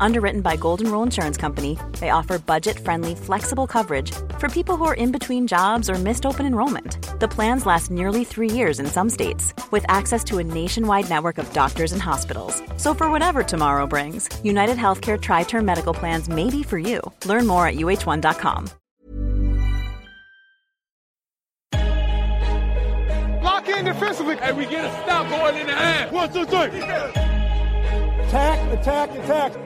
Underwritten by Golden Rule Insurance Company, they offer budget friendly, flexible coverage for people who are in between jobs or missed open enrollment. The plans last nearly three years in some states, with access to a nationwide network of doctors and hospitals. So, for whatever tomorrow brings, United Healthcare Tri Term Medical Plans may be for you. Learn more at uh1.com. Lock in defensively. And we get a stop going in the half. One, two, three. Attack, attack, attack.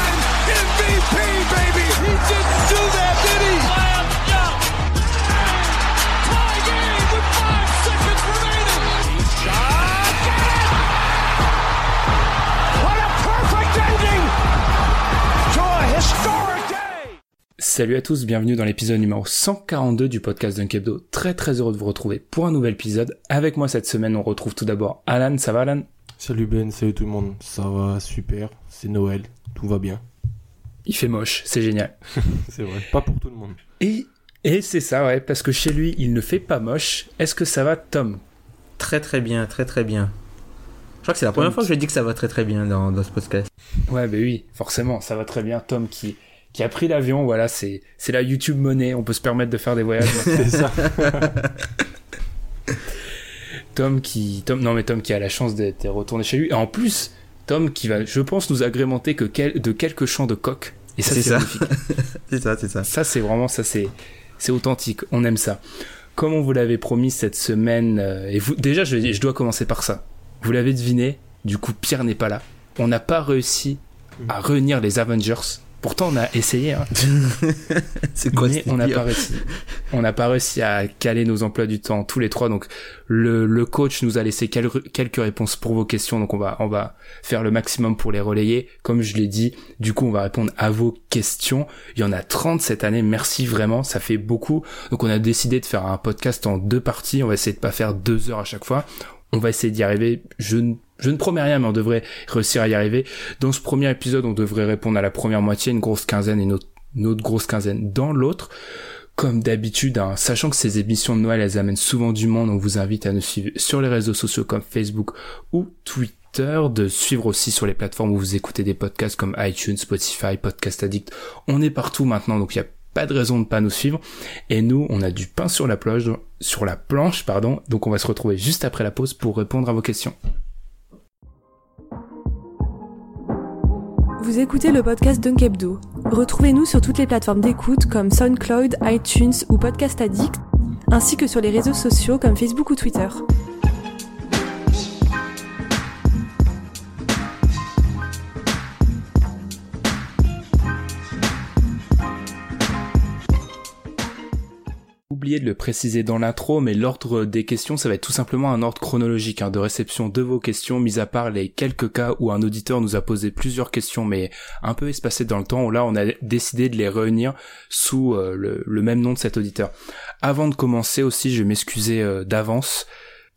Salut à tous, bienvenue dans l'épisode numéro 142 du podcast Dunkebdo. Très très heureux de vous retrouver pour un nouvel épisode. Avec moi cette semaine, on retrouve tout d'abord Alan. Ça va Alan? Salut Ben, salut tout le monde. Ça va super, c'est Noël, tout va bien. Il fait moche, c'est génial. C'est vrai, pas pour tout le monde. Et, et c'est ça, ouais, parce que chez lui, il ne fait pas moche. Est-ce que ça va Tom? Très très bien, très très bien. Je crois que c'est la première fois que je dis que ça va très très bien dans, dans ce podcast. Ouais, bah oui, forcément, ça va très bien. Tom qui, qui a pris l'avion, voilà, c'est, c'est la YouTube monnaie, on peut se permettre de faire des voyages. C'est ça. Tom qui, Tom, non mais Tom qui a la chance d'être retourné chez lui. Et en plus, Tom qui va, je pense, nous agrémenter que quel- de quelques champs de coq. Et ça, C'est c'est ça. magnifique. c'est ça, c'est ça. Ça, c'est vraiment, ça, c'est, c'est authentique. On aime ça. Comme on vous l'avait promis cette semaine, euh, et vous, déjà, je, je dois commencer par ça. Vous l'avez deviné. Du coup, Pierre n'est pas là. On n'a pas réussi à réunir les Avengers. Pourtant, on a essayé, hein, C'est quoi mais on n'a pas réussi. On n'a pas réussi à caler nos emplois du temps tous les trois. Donc, le, le coach nous a laissé quel- quelques réponses pour vos questions. Donc, on va, on va faire le maximum pour les relayer. Comme je l'ai dit, du coup, on va répondre à vos questions. Il y en a 30 cette année. Merci vraiment. Ça fait beaucoup. Donc, on a décidé de faire un podcast en deux parties. On va essayer de pas faire deux heures à chaque fois. On va essayer d'y arriver. Je ne, je ne promets rien, mais on devrait réussir à y arriver. Dans ce premier épisode, on devrait répondre à la première moitié, une grosse quinzaine et une autre, grosse quinzaine dans l'autre. Comme d'habitude, hein, sachant que ces émissions de Noël, elles amènent souvent du monde, on vous invite à nous suivre sur les réseaux sociaux comme Facebook ou Twitter, de suivre aussi sur les plateformes où vous écoutez des podcasts comme iTunes, Spotify, Podcast Addict. On est partout maintenant, donc il n'y a pas de raison de pas nous suivre. Et nous, on a du pain sur la planche, sur la planche, pardon. Donc on va se retrouver juste après la pause pour répondre à vos questions. Vous écoutez le podcast Dunkebdo. Retrouvez-nous sur toutes les plateformes d'écoute comme SoundCloud, iTunes ou Podcast Addict, ainsi que sur les réseaux sociaux comme Facebook ou Twitter. De le préciser dans l'intro, mais l'ordre des questions, ça va être tout simplement un ordre chronologique hein, de réception de vos questions, mis à part les quelques cas où un auditeur nous a posé plusieurs questions, mais un peu espacées dans le temps, où là on a décidé de les réunir sous euh, le, même nom de cet auditeur. Avant de commencer aussi, je vais m'excuser euh, d'avance.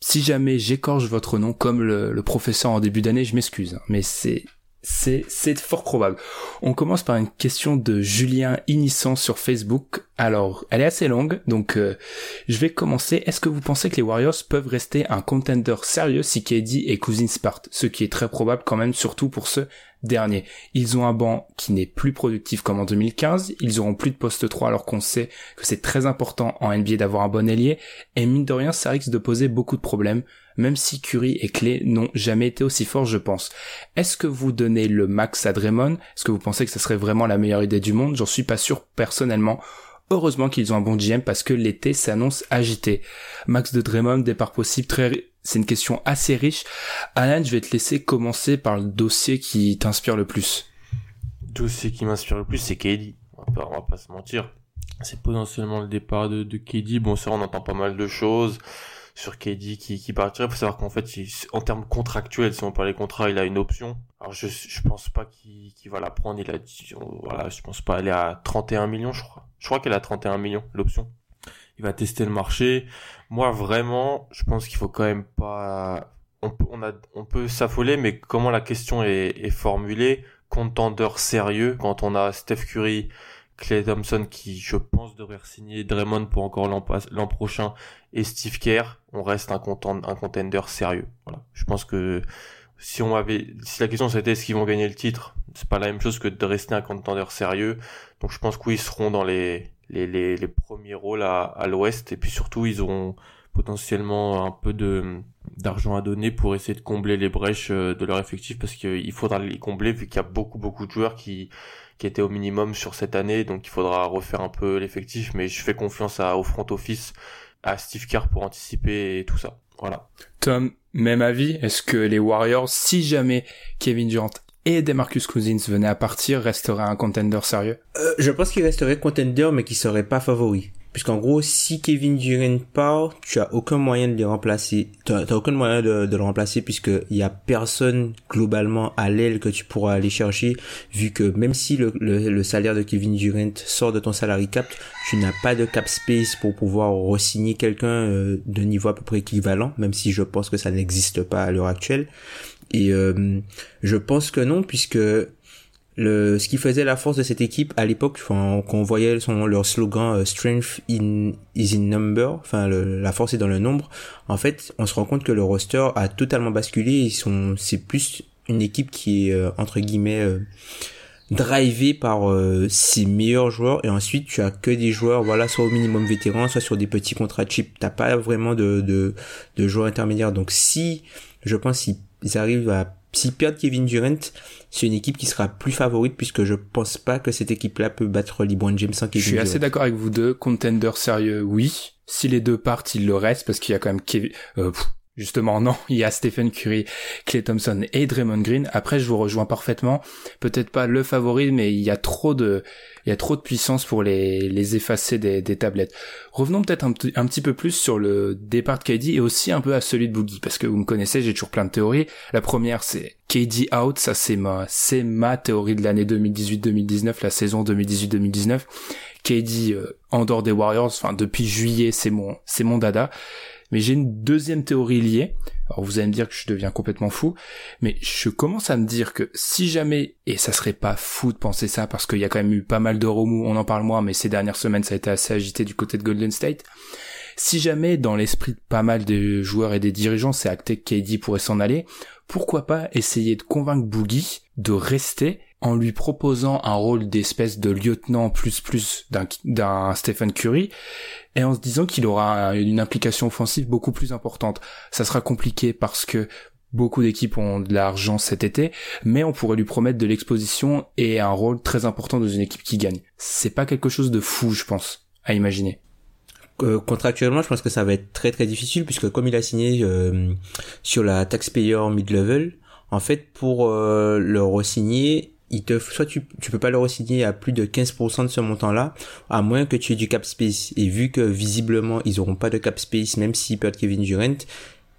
Si jamais j'écorche votre nom comme le, le professeur en début d'année, je m'excuse, hein, mais c'est c'est fort probable. On commence par une question de Julien Inissant sur Facebook. Alors, elle est assez longue, donc euh, je vais commencer. Est-ce que vous pensez que les Warriors peuvent rester un contender sérieux si KD et Cousins partent? Ce qui est très probable quand même, surtout pour ce dernier. Ils ont un banc qui n'est plus productif comme en 2015. Ils auront plus de poste 3 alors qu'on sait que c'est très important en NBA d'avoir un bon ailier. Et mine de rien, ça risque de poser beaucoup de problèmes même si Curry et Clay n'ont jamais été aussi forts, je pense. Est-ce que vous donnez le max à Draymond? Est-ce que vous pensez que ça serait vraiment la meilleure idée du monde? J'en suis pas sûr personnellement. Heureusement qu'ils ont un bon GM parce que l'été s'annonce agité. Max de Draymond, départ possible, très, c'est une question assez riche. Alan, je vais te laisser commencer par le dossier qui t'inspire le plus. Dossier qui m'inspire le plus, c'est KD. On va pas, on va pas se mentir. C'est potentiellement le départ de, de. Bon, ça, on entend pas mal de choses sur KD qui, qui partirait. Faut savoir qu'en fait, il- en termes contractuels, si on parle des contrats, il a une option. Alors, je, je pense pas qu'il qu'il va la prendre. Il a voilà, je pense pas. Elle est à 31 millions, je crois. Je crois qu'elle à 31 millions, l'option. il va tester le marché. Moi, vraiment, je pense qu'il faut quand même pas. On peut, on a, on peut s'affoler, mais comment la question est, est formulée, contendeur sérieux, quand on a Steph Curry, Clay Thompson qui, je pense, devrait signer Draymond pour encore l'an prochain et Steve Kerr, on reste un, contend, un contender sérieux. Je pense que si on avait, si la question c'était est-ce qu'ils vont gagner le titre, c'est pas la même chose que de rester un contender sérieux. Donc je pense qu'ils seront dans les, premiers rôles à, l'ouest et puis surtout ils auront potentiellement un peu d'argent à donner pour essayer de combler les brèches euh, de leur effectif parce qu'il faudra les combler vu qu'il y a beaucoup beaucoup de joueurs qui qui étaient au minimum sur cette année donc il faudra refaire un peu l'effectif mais je fais confiance à, au front office à Steve Kerr pour anticiper et tout ça. Voilà. Tom même avis est-ce que les Warriors si jamais Kevin Durant et Demarcus Cousins venaient à partir resterait un contender sérieux? Euh, Je pense qu'il resterait contender mais qui serait pas favori. Puisqu'en gros, si Kevin Durant part, tu as aucun moyen de le remplacer. Tu aucun moyen de, le remplacer puisque il y a personne globalement à l'aile que tu pourras aller chercher, vu que même si le salaire de Kevin Durant sort de ton salary cap, tu n'as pas de cap space pour pouvoir re-signer quelqu'un euh, de niveau à peu près équivalent, même si je pense que ça n'existe pas à l'heure actuelle. Et euh, je pense que non, puisque le ce qui faisait la force de cette équipe à l'époque enfin qu'on voyait son leur slogan euh, strength in is in number enfin la force est dans le nombre. En fait on se rend compte que le roster a totalement basculé. Ils sont c'est plus une équipe qui est euh, entre guillemets euh, drivé par euh, ses meilleurs joueurs. Et ensuite tu as que des joueurs voilà soit au minimum vétérans soit sur des petits contrats cheap. T'as pas vraiment de, de de joueurs intermédiaires. Donc si je pense s'ils arrivent à s'ils perdent Kevin Durant, c'est une équipe qui sera plus favorite puisque je pense pas que cette équipe-là peut battre LeBron James sans Kevin Je suis assez d'accord avec vous deux. Contender sérieux, oui. Si les deux partent, il le reste parce qu'il y a quand même Kevin, euh, Justement, non, il y a Stephen Curry, Clay Thompson et Draymond Green. Après, je vous rejoins parfaitement. Peut-être pas le favori, mais il y a trop de, il y a trop de puissance pour les, effacer des, tablettes. Revenons peut-être un, un, petit peu plus sur le départ de KD et aussi un peu à celui de Boogie, parce que vous me connaissez, j'ai toujours plein de théories. La première, c'est KD out, ça c'est ma, c'est ma théorie de l'année 2018-2019, la saison 2018-2019. KD euh, en dehors des Warriors, enfin depuis juillet, c'est mon, c'est mon dada. Mais j'ai une deuxième théorie liée. Alors vous allez me dire que je deviens complètement fou, mais je commence à me dire que si jamais, et ça serait pas fou de penser ça parce qu'il y a quand même eu pas mal de remous, on en parle moins, mais ces dernières semaines ça a été assez agité du côté de Golden State. Si jamais dans l'esprit de pas mal de joueurs et des dirigeants c'est acté que KD pourrait s'en aller, pourquoi pas essayer de convaincre Boogie de rester en lui proposant un rôle d'espèce de lieutenant plus plus d'un Stephen Curry et en se disant qu'il aura une implication offensive beaucoup plus importante. Ça sera compliqué parce que beaucoup d'équipes ont de l'argent cet été, mais on pourrait lui promettre de l'exposition et un rôle très important dans une équipe qui gagne. C'est pas quelque chose de fou, je pense, à imaginer. Euh, contractuellement, je pense que ça va être très très difficile puisque comme il a signé euh, sur la taxpayer mid-level, en fait pour euh, le re-signer, il te, soit tu, tu peux pas le re-signer à plus de 15% de ce montant-là, à moins que tu aies du cap space. Et vu que visiblement ils auront pas de cap space, même s'ils perdent Kevin Durant,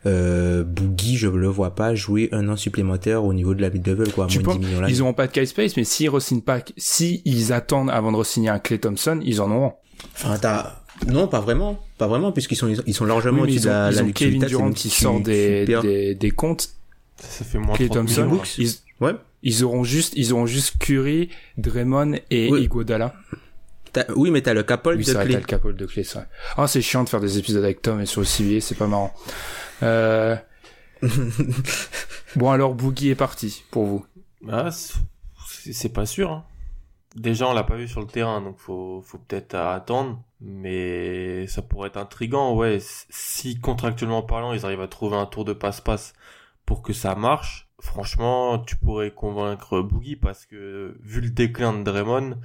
euh, Boogie, je le vois pas jouer un an supplémentaire au niveau de la mid-level, quoi, à tu 10 millions là. Ils auront pas de cap space, mais s'ils re-signent pas, si ils attendent avant de re-signer un Clay Thompson, ils en auront. Enfin, t'as, non, pas vraiment, pas vraiment, puisqu'ils sont, ils sont largement oui, au-dessus de la, ils la ont Kevin Durant qui sort des, des, des, comptes. Ça fait moins Clay Thompson, ils, ouais. Ils auront juste, ils auront juste Curry, Draymond et Oui. Iguodala. Oui, mais t'as le capole Oui, de c'est vrai, clé. t'as le capole de clé, c'est vrai. Ah, c'est chiant de faire des épisodes avec Tom et sur le civier, c'est pas marrant. Euh... bon, alors Boogie est parti, pour vous. Ah, c'est c'est pas sûr. Hein. Déjà, on l'a pas vu sur le terrain, donc faut, faut peut-être attendre. Mais ça pourrait être intriguant, ouais. Si contractuellement parlant, ils arrivent à trouver un tour de passe-passe pour que ça marche, franchement, tu pourrais convaincre Boogie parce que vu le déclin de Draymond,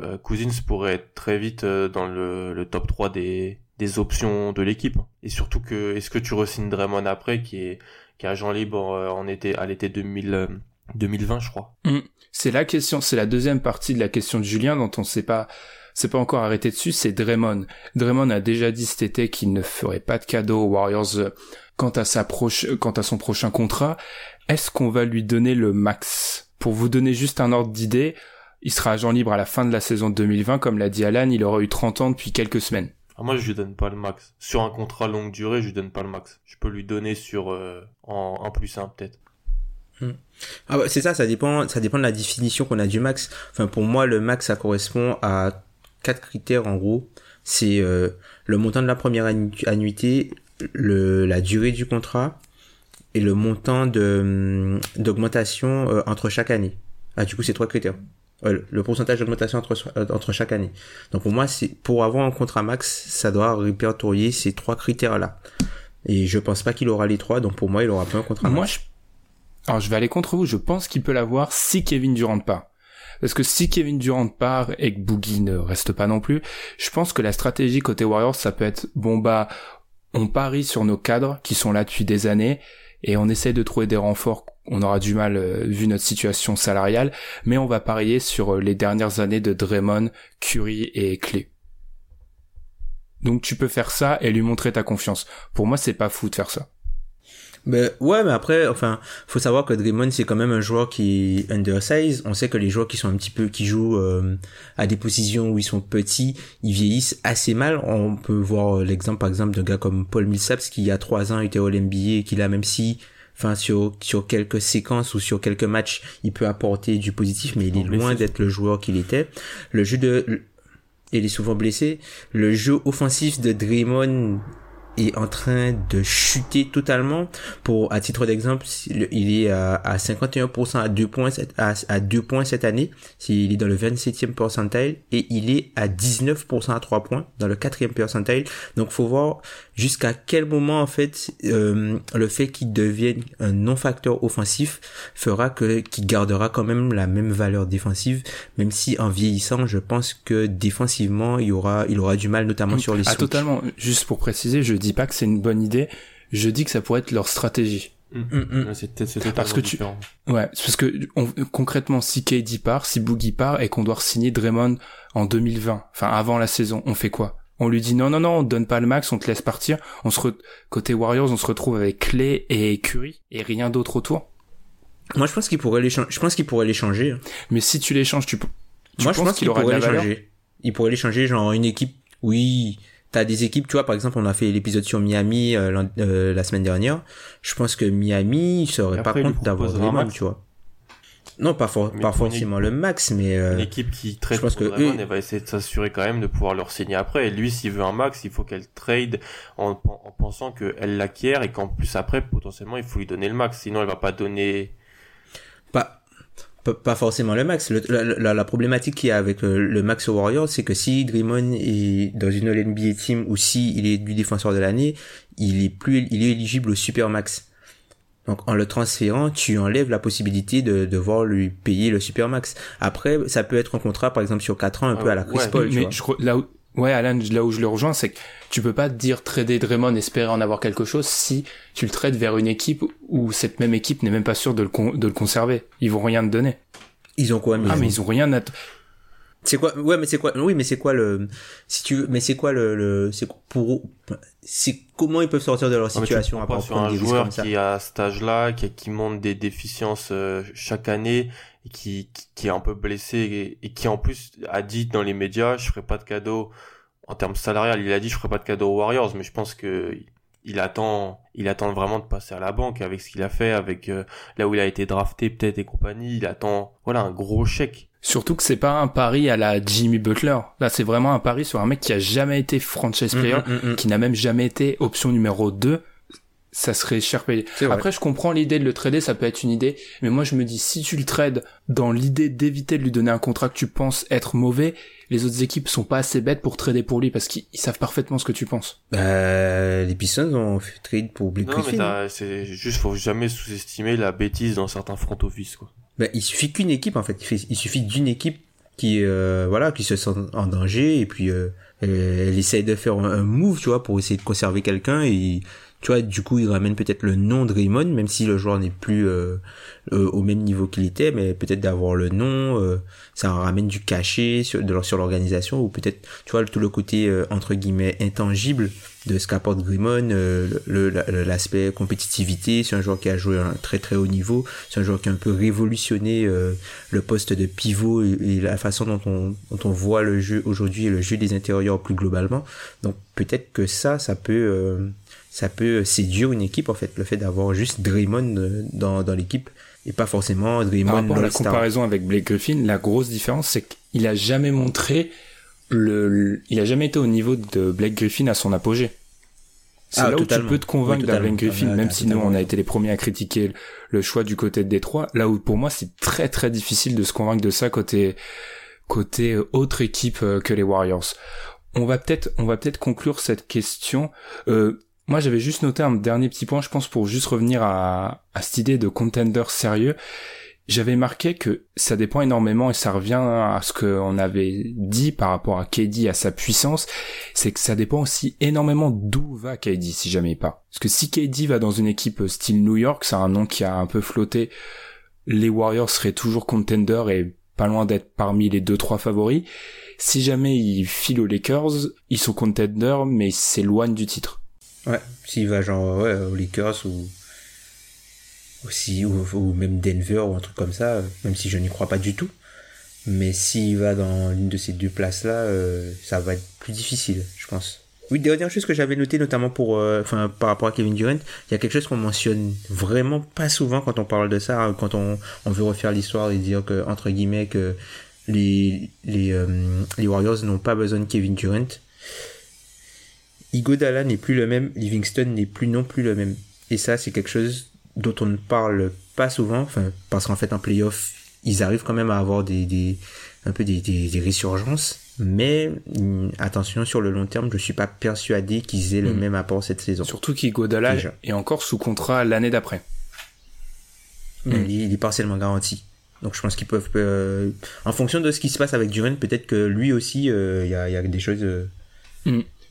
euh, Cousins pourrait être très vite euh, dans le, top 3 des, options de l'équipe. Et surtout que, est-ce que tu re-signes Draymond après, qui est, agent libre euh, en été, à l'été 2000, euh, 2020, je crois? Mm. C'est la question, c'est la deuxième partie de la question de Julien dont on sait pas, c'est pas encore arrêté dessus, c'est Draymond. Draymond a déjà dit cet été qu'il ne ferait pas de cadeau aux Warriors quant à sa proche, quant à son prochain contrat. Est-ce qu'on va lui donner le max? Pour vous donner juste un ordre d'idée, il sera agent libre à la fin de la saison 2020, comme l'a dit Alan, il aura eu 30 ans depuis quelques semaines. Ah, moi, je lui donne pas le max. Sur un contrat longue durée, je lui donne pas le max. Je peux lui donner sur euh, en 1 plus 1 peut-être. Ah bah, c'est ça, ça dépend, ça dépend de la définition qu'on a du max. Enfin, pour moi, le max, ça correspond à quatre critères en gros. C'est euh, le montant de la première annu- annuité, le, la durée du contrat et le montant de hum, d'augmentation euh, entre chaque année. Ah, du coup, c'est trois critères. Euh, le pourcentage d'augmentation entre, euh, entre chaque année. Donc pour moi, c'est pour avoir un contrat max, ça doit répertorier ces trois critères-là. Et je pense pas qu'il aura les trois, donc pour moi, il aura pas un contrat Moi, max. je... Alors, je vais aller contre vous. Je pense qu'il peut l'avoir si Kevin Durant part. Parce que si Kevin Durant part et que Boogie ne reste pas non plus, je pense que la stratégie côté Warriors, ça peut être, bon bah, on parie sur nos cadres qui sont là depuis des années et on essaie de trouver des renforts. On aura du mal euh, vu notre situation salariale, mais on va parier sur euh, les dernières années de Draymond, Curry et Clay. Donc tu peux faire ça et lui montrer ta confiance. Pour moi, c'est pas fou de faire ça. Ben, ouais, mais après, enfin, faut savoir que Draymond, c'est quand même un joueur qui est undersize. On sait que les joueurs qui sont un petit peu, qui jouent euh, à des positions où ils sont petits, ils vieillissent assez mal. On peut voir euh, l'exemple, par exemple, d'un gars comme Paul Millsaps, qui il y a trois ans était All NBA et qui là, même si, enfin, sur, sur quelques séquences ou sur quelques matchs, il peut apporter du positif, mais il est loin d'être le joueur qu'il était. Le jeu de, il est souvent blessé. Le jeu offensif de Draymond est en train de chuter totalement. Pour, à titre d'exemple, il est à, à 51% à 2 points, cette- à, à 2 points cette année. Il est dans le 27e percentile et il est à 19% à 3 points dans le 4e percentile. Donc, faut voir jusqu'à quel moment, en fait, euh, le fait qu'il devienne un non-facteur offensif fera que, qu'il gardera quand même la même valeur défensive, même si en vieillissant, je pense que défensivement, il aura, il aura du mal, notamment sur les Ah, switches. totalement. Juste pour préciser, je dis pas que c'est une bonne idée. Je dis que ça pourrait être leur stratégie. Mm, mm. Ouais, C'est c'est totalement Parce que tu- différent. Ouais, c'est parce que on- concrètement, si KD part, si Boogie part et qu'on doit signer Draymond en 2020, enfin avant la saison, on fait quoi? On lui dit non, non, non, on te donne pas le max, on te laisse partir. On se re- côté Warriors, on se retrouve avec Clay et Curry et rien d'autre autour. Moi, je pense qu'il pourrait les changer. Je pense qu'il pourrait les changer. hein. Mais si tu l'échanges, tu, tu Moi, je pense qu'il pourrait la les valeur? changer. Il pourrait les changer, genre une équipe. Oui, t'as des équipes. Tu vois, par exemple, on a fait l'épisode sur Miami euh, euh, la semaine dernière. Je pense que Miami il serait pas contre d'avoir Draymond, max. tu vois. Non, pas, for- Mais pas une forcément le max, mais euh, Une équipe qui trade je pense pour que eux- elle va essayer de s'assurer quand même de pouvoir leur signer après. Et lui, s'il veut un max, il faut qu'elle trade en, en pensant qu'elle l'acquiert et qu'en plus après, potentiellement, il faut lui donner le max. Sinon, elle va pas donner... pas, pas, forcément le max. Le- la, la, la problématique qu'il y a avec euh, le max aux Warriors, c'est que si Draymond est dans une All NBA team ou si il est du défenseur de l'année, il est plus, il est éligible au super max. Donc en le transférant, tu enlèves la possibilité de devoir lui payer le super max. Après, ça peut être un contrat par exemple sur 4 ans un Ah, peu à la Chris ouais, Paul, tu mais vois. je crois- là où, ouais, Alan, là où je le rejoins, c'est que tu peux pas te dire trader Draymond, espérer en avoir quelque chose si tu le traites vers une équipe où cette même équipe n'est même pas sûre de le, con- de le conserver. Ils vont rien te donner. Ils ont quoi Ah, mais ils ont rien à, C'est quoi Ouais, mais c'est quoi Oui, mais c'est quoi le si tu veux, mais c'est quoi le, le c'est pour c'est comment ils peuvent sortir de leur tu situation pas part sur un joueur comme ça. qui à cet âge-là, qui, qui montre des déficiences euh, chaque année et qui, qui, qui est un peu blessé et, et qui en plus a dit dans les médias, je ferai pas de cadeau en termes salarial. Il a dit, je ferai pas de cadeau aux Warriors, mais je pense que il attend, il attend vraiment de passer à la banque avec ce qu'il a fait, avec euh, là où il a été drafté peut-être et compagnie. Il attend, voilà, un gros chèque. Surtout que c'est pas un pari à la Jimmy Butler. Là, c'est vraiment un pari sur un mec qui a jamais été franchise player, Mm, mm, mm, mm. qui n'a même jamais été option numéro 2. Ça serait cher payé. Après, je comprends l'idée de le trader, ça peut être une idée, mais moi je me dis, si tu le trades dans l'idée d'éviter de lui donner un contrat que tu penses être mauvais, les autres équipes sont pas assez bêtes pour trader pour lui parce qu'ils ils savent parfaitement ce que tu penses. Bah, les Pistons ont fait trade pour Blake Non, mais Griffin. c'est juste, faut jamais sous-estimer la bêtise dans certains front office, quoi. Bah, il suffit qu'une équipe en fait. Il, suffit d'une équipe qui euh, voilà qui se sent en danger et puis euh, elle, elle essaye de faire un, un move tu vois pour essayer de conserver quelqu'un et tu vois, du coup, il ramène peut-être le nom de Draymond, même si le joueur n'est plus euh, euh, au même niveau qu'il était, mais peut-être d'avoir le nom, euh, ça ramène du cachet sur, de, sur l'organisation, ou peut-être, tu vois, tout le côté, entre guillemets, intangible de ce qu'apporte Draymond, l'aspect compétitivité, c'est un joueur qui a joué à un très très haut niveau, c'est un joueur qui a un peu révolutionné le poste de pivot et, la façon dont on, dont on voit le jeu aujourd'hui et le jeu des intérieurs plus globalement. Donc peut-être que ça, ça peut ça peut séduire une équipe en fait le fait d'avoir juste Draymond euh, dans, dans l'équipe et pas forcément Draymond Par rapport la comparaison avec Blake Griffin la grosse différence c'est qu'il a jamais montré le il a jamais été au niveau de Blake Griffin à son apogée c'est ah, là où tu peux te convaincre oui, Blake Griffin, même si nous on a été les premiers à critiquer le choix du côté de Détroit. Là où pour moi c'est très très difficile de se convaincre de ça côté côté euh, autre équipe euh, que les Warriors. On va peut-être on va peut-être conclure cette question. Euh, moi, j'avais juste noté un dernier petit point, je pense, pour juste revenir à, à cette idée de contender sérieux. J'avais marqué que ça dépend énormément et ça revient à ce qu'on avait dit par rapport à KD, à sa puissance, c'est que ça dépend aussi énormément d'où va KD si jamais part. Parce que si KD va dans une équipe style New York, c'est un nom qui a un peu flotté, les Warriors seraient toujours contender et pas loin d'être parmi les deux trois favoris. Si jamais il file aux Lakers, ils sont contender mais ils s'éloignent du titre. Ouais, s'il va genre ouais, Lakers ou aussi ou, même Denver ou un truc comme ça, même si je n'y crois pas du tout. Mais s'il va dans l'une de ces deux places-là, euh, ça va être plus difficile, je pense. Oui, dernière chose que j'avais noté notamment pour, euh, par rapport à Kevin Durant, il y a quelque chose qu'on mentionne vraiment pas souvent quand on parle de ça, quand on, on veut refaire l'histoire et dire que entre guillemets que les les, euh, les Warriors n'ont pas besoin de Kevin Durant. Igodala n'est plus le même, Livingston n'est plus non plus le même. Et ça, c'est quelque chose dont on ne parle pas souvent, enfin, parce qu'en fait, en playoff, ils arrivent quand même à avoir des, des un peu des, des, résurgences. Mais mm, attention, sur le long terme, je suis pas persuadé qu'ils aient le mm. même apport cette saison. Surtout qu'Igodala est encore sous contrat l'année d'après. Mm. Il, est partiellement garanti. Donc je pense qu'ils peuvent, euh, en fonction de ce qui se passe avec Duran, peut-être que lui aussi, euh, il y, a, y, a, des choses. Euh,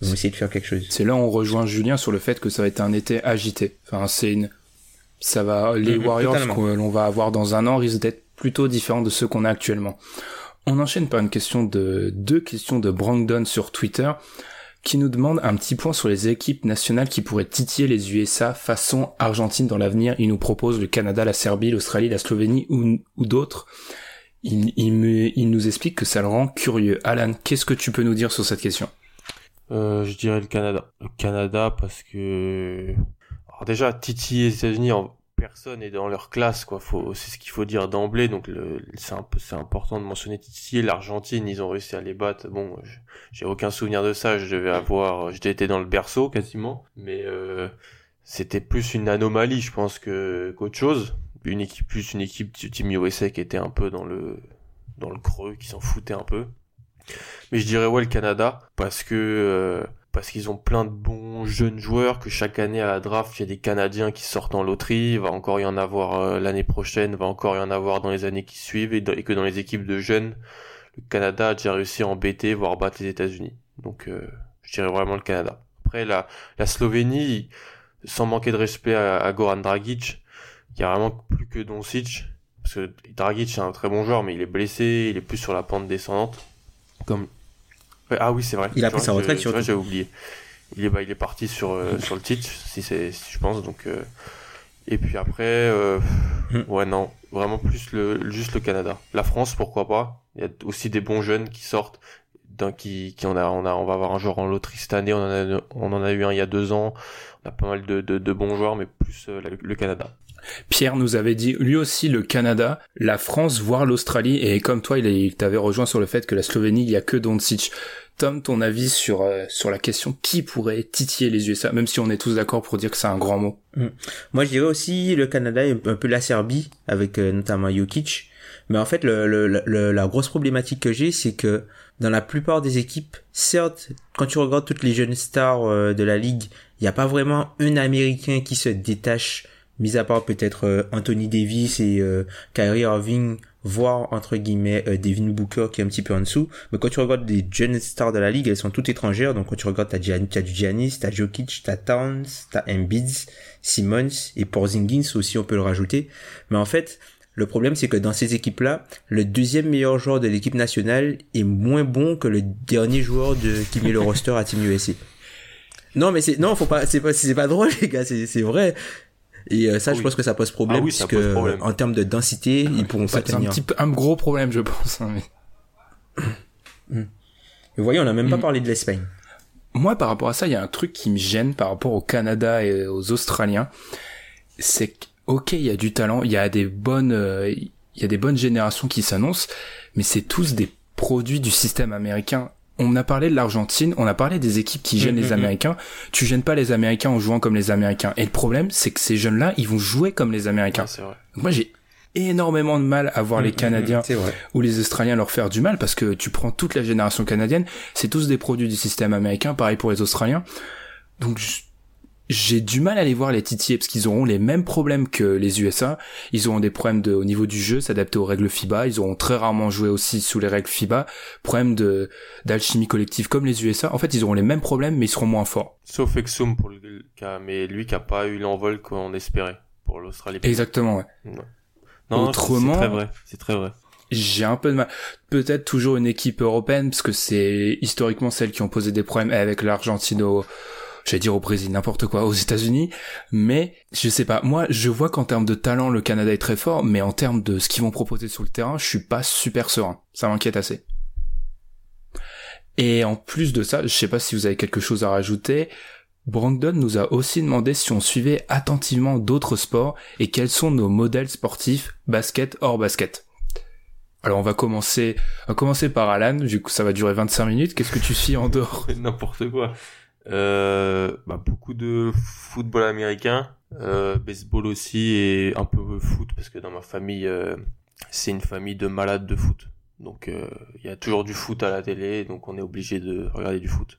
ils vont essayer de faire quelque chose. C'est là où on rejoint Julien sur le fait que ça va être un été agité. Enfin, c'est une, ça va, les mhm, Warriors que l'on va avoir dans un an risquent d'être plutôt différents de ceux qu'on a actuellement. On enchaîne par une question de, deux questions de Brandon sur Twitter, qui nous demande un petit point sur les équipes nationales qui pourraient titiller les USA façon Argentine dans l'avenir. Il nous propose le Canada, la Serbie, l'Australie, la Slovénie ou, ou d'autres. Il, il, me, il nous explique que ça le rend curieux. Alan, qu'est-ce que tu peux nous dire sur cette question? Euh, je dirais le Canada. Le Canada parce que alors déjà Titi et les États-Unis en personne est dans leur classe quoi. Faut c'est ce qu'il faut dire d'emblée. Donc c'est un peu c'est important de mentionner Titi et l'Argentine. Ils ont réussi à les battre. Bon, j'ai aucun souvenir de ça. Je devais avoir j'étais dans le berceau quasiment, mais euh, c'était plus une anomalie je pense que qu'autre chose. Une équipe plus une équipe du Team USA qui était un peu dans le dans le creux, qui s'en foutait un peu. Mais je dirais ouais le Canada parce que euh, parce qu'ils ont plein de bons jeunes joueurs que chaque année à la draft il y a des Canadiens qui sortent en loterie, va encore y en avoir euh, l'année prochaine, va encore y en avoir dans les années qui suivent et, que dans les équipes de jeunes le Canada a déjà réussi à embêter voire battre les États-Unis. Donc euh, je dirais vraiment le Canada. Après la la Slovénie sans manquer de respect à, Goran Dragic, il y a vraiment plus que Doncic parce que Dragic c'est un très bon joueur mais il est blessé, il est plus sur la pente descendante comme ah oui, c'est vrai. Il a pris sa retraite sur. J'ai oublié. Il est, bah, il est parti sur euh, sur le titre, si c'est, si je pense. Donc, euh... et puis après, euh... Hmm. ouais non, vraiment plus le juste le Canada. La France, pourquoi pas. Il y a aussi des bons jeunes qui sortent, d'un qui qui on a on a on va avoir un joueur en loterie cette année. On en a on en a eu un il y a deux ans. On a pas mal de de, de bons joueurs, mais plus le Canada. Pierre nous avait dit lui aussi le Canada, la France, voire l'Australie, et comme toi, il, t'avait rejoint sur le fait que la Slovénie, il y a que Doncic. Tom, ton avis sur euh, sur la question qui pourrait titiller les USA, même si on est tous d'accord pour dire que c'est un grand mot? Mm. Moi, je dirais aussi le Canada et un peu la Serbie avec euh, notamment Jokic. Mais en fait, le, la grosse problématique que j'ai, c'est que dans la plupart des équipes, certes, quand tu regardes toutes les jeunes stars euh, de la ligue, il n'y a pas vraiment un Américain qui se détache mis à part peut-être euh, Anthony Davis et euh, Kyrie Irving, voire entre guillemets euh, Devin Booker qui est un petit peu en dessous. Mais quand tu regardes les jeunes stars de la ligue, elles sont toutes étrangères. Donc quand tu regardes, t'as, Gian- du Giannis, t'as Jokic, t'as Towns, t'as Embiid, Simmons et Porzingis aussi, on peut le rajouter. Mais en fait, le problème c'est que dans ces équipes-là, le deuxième meilleur joueur de l'équipe nationale est moins bon que le dernier joueur de qui met le roster à Team USA. Non mais c'est non faut pas c'est pas c'est pas drôle les gars c'est vrai et euh, ça je pense que ça pose problème Ah oui, ça puisque pose problème. en termes de densité ils pourront pas C'est un tenir. petit peu, un gros problème, je pense. hein, mais- Vous voyez on a même pas Mm. parlé de l'Espagne. Moi, par rapport à ça, il y a un truc qui me gêne par rapport au Canada et aux Australiens. C'est que, ok, il y a du talent, il y a des bonnes, euh, il y a des bonnes générations qui s'annoncent, mais c'est tous des produits du système américain. On a parlé de l'Argentine, on a parlé des équipes qui gênent Mhm, les mhm. Américains. Tu gênes pas les Américains en jouant comme les Américains. Et le problème, c'est que ces jeunes-là, ils vont jouer comme les Américains. Ouais, c'est vrai. Donc moi, j'ai énormément de mal à voir les Mm, mm, Canadiens mm, ou les Australiens leur faire du mal parce que tu prends toute la génération canadienne, c'est tous des produits du système américain, pareil pour les Australiens. Donc j'ai du mal à les voir les titiller parce qu'ils auront les mêmes problèmes que les USA. Ils auront des problèmes de, au niveau du jeu, s'adapter aux règles FIBA. Ils auront très rarement joué aussi sous les règles FIBA. Problème de d'alchimie collective comme les USA. En fait, ils auront les mêmes problèmes mais ils seront moins forts. Sauf Exum pour le cas, mais lui qui a pas eu l'envol qu'on espérait pour l'Australie. Exactement. Ouais. Non, Autrement- c'est très vrai. C'est très vrai. J'ai un peu de mal. Peut-être toujours une équipe européenne, parce que c'est historiquement celles qui ont posé des problèmes avec l'Argentine au, j'allais dire au Brésil, n'importe quoi, aux États-Unis. Mais, je sais pas. Moi, je vois qu'en termes de talent, le Canada est très fort, mais en termes de ce qu'ils vont proposer sur le terrain, je suis pas super serein. Ça m'inquiète assez. Et en plus de ça, je sais pas si vous avez quelque chose à rajouter. Brandon nous a aussi demandé si on suivait attentivement d'autres sports et quels sont nos modèles sportifs basket hors basket. Alors on va commencer, on va commencer par Alan, du coup ça va durer 25 minutes. Qu'est-ce que tu suis en dehors? N'importe quoi. Euh, bah, beaucoup de football américain, euh, baseball aussi et un peu foot parce que dans ma famille, euh, c'est une famille de malades de foot. Donc euh, il y a toujours du foot à la télé, donc on est obligé de regarder du foot.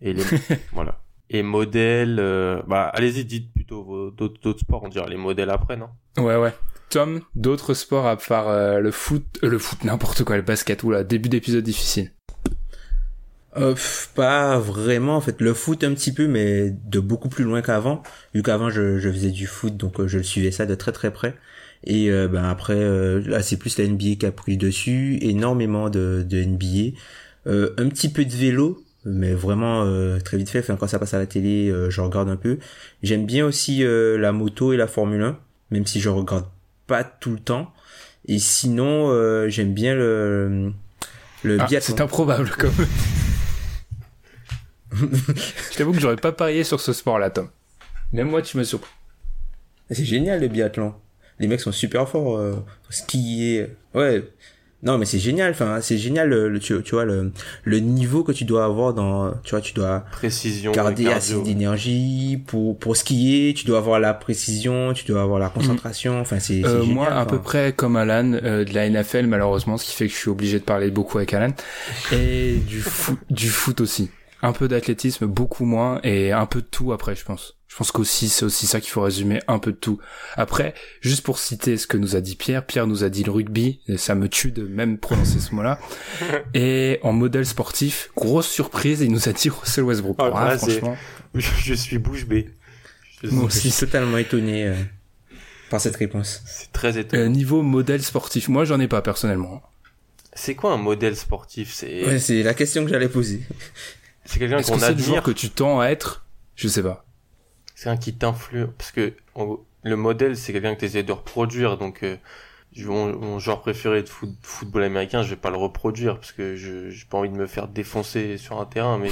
Et les, voilà. Et modèles, euh, bah allez-y, dites plutôt d'autres d'autres sports, on dirait les modèles après, non? Ouais ouais. Tom, d'autres sports à part euh, le foot, euh, le foot n'importe quoi, le basket. Oula, début d'épisode difficile. Euh, pas vraiment en fait. Le foot un petit peu mais de beaucoup plus loin qu'avant. Vu qu'avant je, je faisais du foot donc euh, je le suivais ça de très très près. Et euh, ben après euh, là c'est plus la NBA qui a pris dessus. Énormément de, de NBA Euh, un petit peu de vélo mais vraiment euh, très vite fait. Enfin, quand ça passe à la télé euh, je regarde un peu. J'aime bien aussi euh, la moto et la Formule 1 même si je regarde pas tout le temps. Et sinon euh, j'aime bien le le Ah, biathlon. c'est improbable comme. je t'avoue que j'aurais pas parié sur ce sport-là, Tom. Même moi, tu me surprends. C'est génial le biathlon. Les mecs sont super forts. Euh, skier. Ouais. Non mais c'est génial. Enfin c'est génial. Le, le- tu, tu vois le, le niveau que tu dois avoir dans. Tu vois tu dois Précision, garder assez d'énergie pour pour skier. Tu dois avoir la précision. Tu dois avoir la concentration. Enfin c'est. Euh, génial, moi, à peu près comme Alan, euh, de la NFL malheureusement, ce qui fait que je suis obligé de parler beaucoup avec Alan, et du foot, du foot aussi. Un peu d'athlétisme, beaucoup moins, et un peu de tout après, je pense. Je pense qu'aussi, c'est aussi ça qu'il faut résumer, un peu de tout. Après, juste pour citer ce que nous a dit Pierre, Pierre nous a dit le rugby, et ça me tue de même prononcer ce mot-là. Et en modèle sportif, grosse surprise, il nous a dit Russell Westbrook. Ah, là, c'est- franchement, Je, je suis bouche bée. Je Moi Je suis- suis totalement étonné euh, par cette réponse. C'est très étonnant. euh, niveau modèle sportif, moi j'en ai pas personnellement. C'est quoi un modèle sportif? C'est Ouais, c'est la question que j'allais poser. C'est quelqu'un Est-ce qu'on que c'est admire, joueur que tu tends à être? Je sais pas. c'est un qui t'influe. Parce que en gros, le modèle, c'est quelqu'un que tu essaies de reproduire. Donc, euh, mon, mon joueur préféré de foot- football américain, je vais pas le reproduire parce que je j'ai pas envie de me faire défoncer sur un terrain. Mais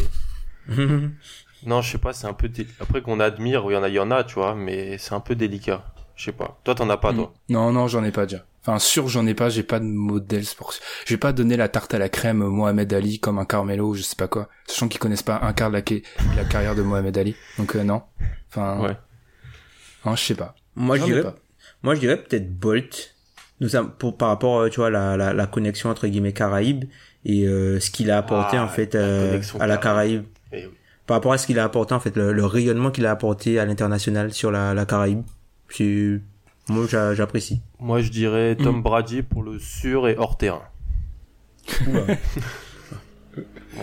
non, je sais pas, c'est un peu dé- après qu'on admire. Il y en a, il y en a, tu vois, mais c'est un peu délicat. Je sais pas. Toi, t'en as pas, toi? Non, non, j'en ai pas déjà. Enfin, sûr, j'en ai pas, j'ai pas de modèle sportif. Je vais pas donner la tarte à la crème Mohamed Ali comme un Carmelo ou je sais pas quoi. Sachant qu'ils connaissent pas un quart de la, ca- la carrière de Mohamed Ali. Donc, euh, non. Enfin, Ouais. non, je sais pas. Moi je dirais. Moi, je dirais peut-être Bolt. Nous sommes pour par rapport, euh, tu vois, la, la, la connexion entre guillemets Caraïbes et euh, ce qu'il a apporté Ah, en fait la euh, à la Caraïbe. Eh oui. Par rapport à ce qu'il a apporté en fait, le, le rayonnement qu'il a apporté à l'international sur la, la Caraïbe. C'est, moi, j'a- j'apprécie. Moi, je dirais Tom Brady pour le sur et hors terrain.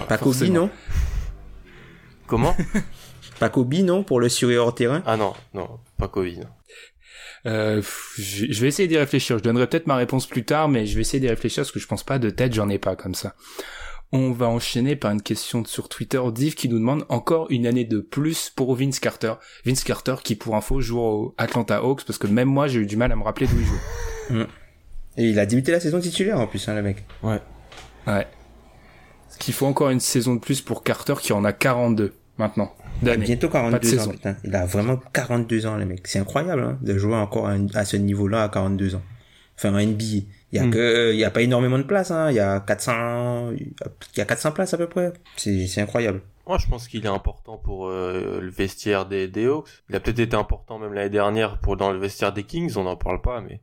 Pas Kobe, non? Comment Pas Kobe, non, pour le sur et hors terrain? Ah non, non, pas Covid. Euh, pff, je je vais essayer d'y réfléchir. Je donnerai peut-être ma réponse plus tard, mais je vais essayer d'y réfléchir parce que je pense pas de tête, j'en ai pas comme ça. On va enchaîner par une question sur Twitter Div qui nous demande encore une année de plus pour Vince Carter. Vince Carter qui pour info joue au Atlanta Hawks parce que même moi j'ai eu du mal à me rappeler d'où il joue. Et il a débuté la saison titulaire, en plus, hein, le mec. Ouais. Ouais. Ce qu'il faut encore une saison de plus pour Carter qui en a 42 maintenant. D'années. Bientôt Pas de 42 ans, saison. putain. Il a vraiment 42 ans, le mec. C'est incroyable, hein, de jouer encore à ce niveau-là à 42 ans. Enfin, en NBA. Il y a Mm. que, il y a pas énormément de place, hein. Il y a 400, il y a 400 places à peu près. C'est, c'est incroyable. Moi, je pense qu'il est important pour euh, le vestiaire des, des Hawks. Il a peut-être été important même l'année dernière pour dans le vestiaire des Kings, on n'en parle pas, mais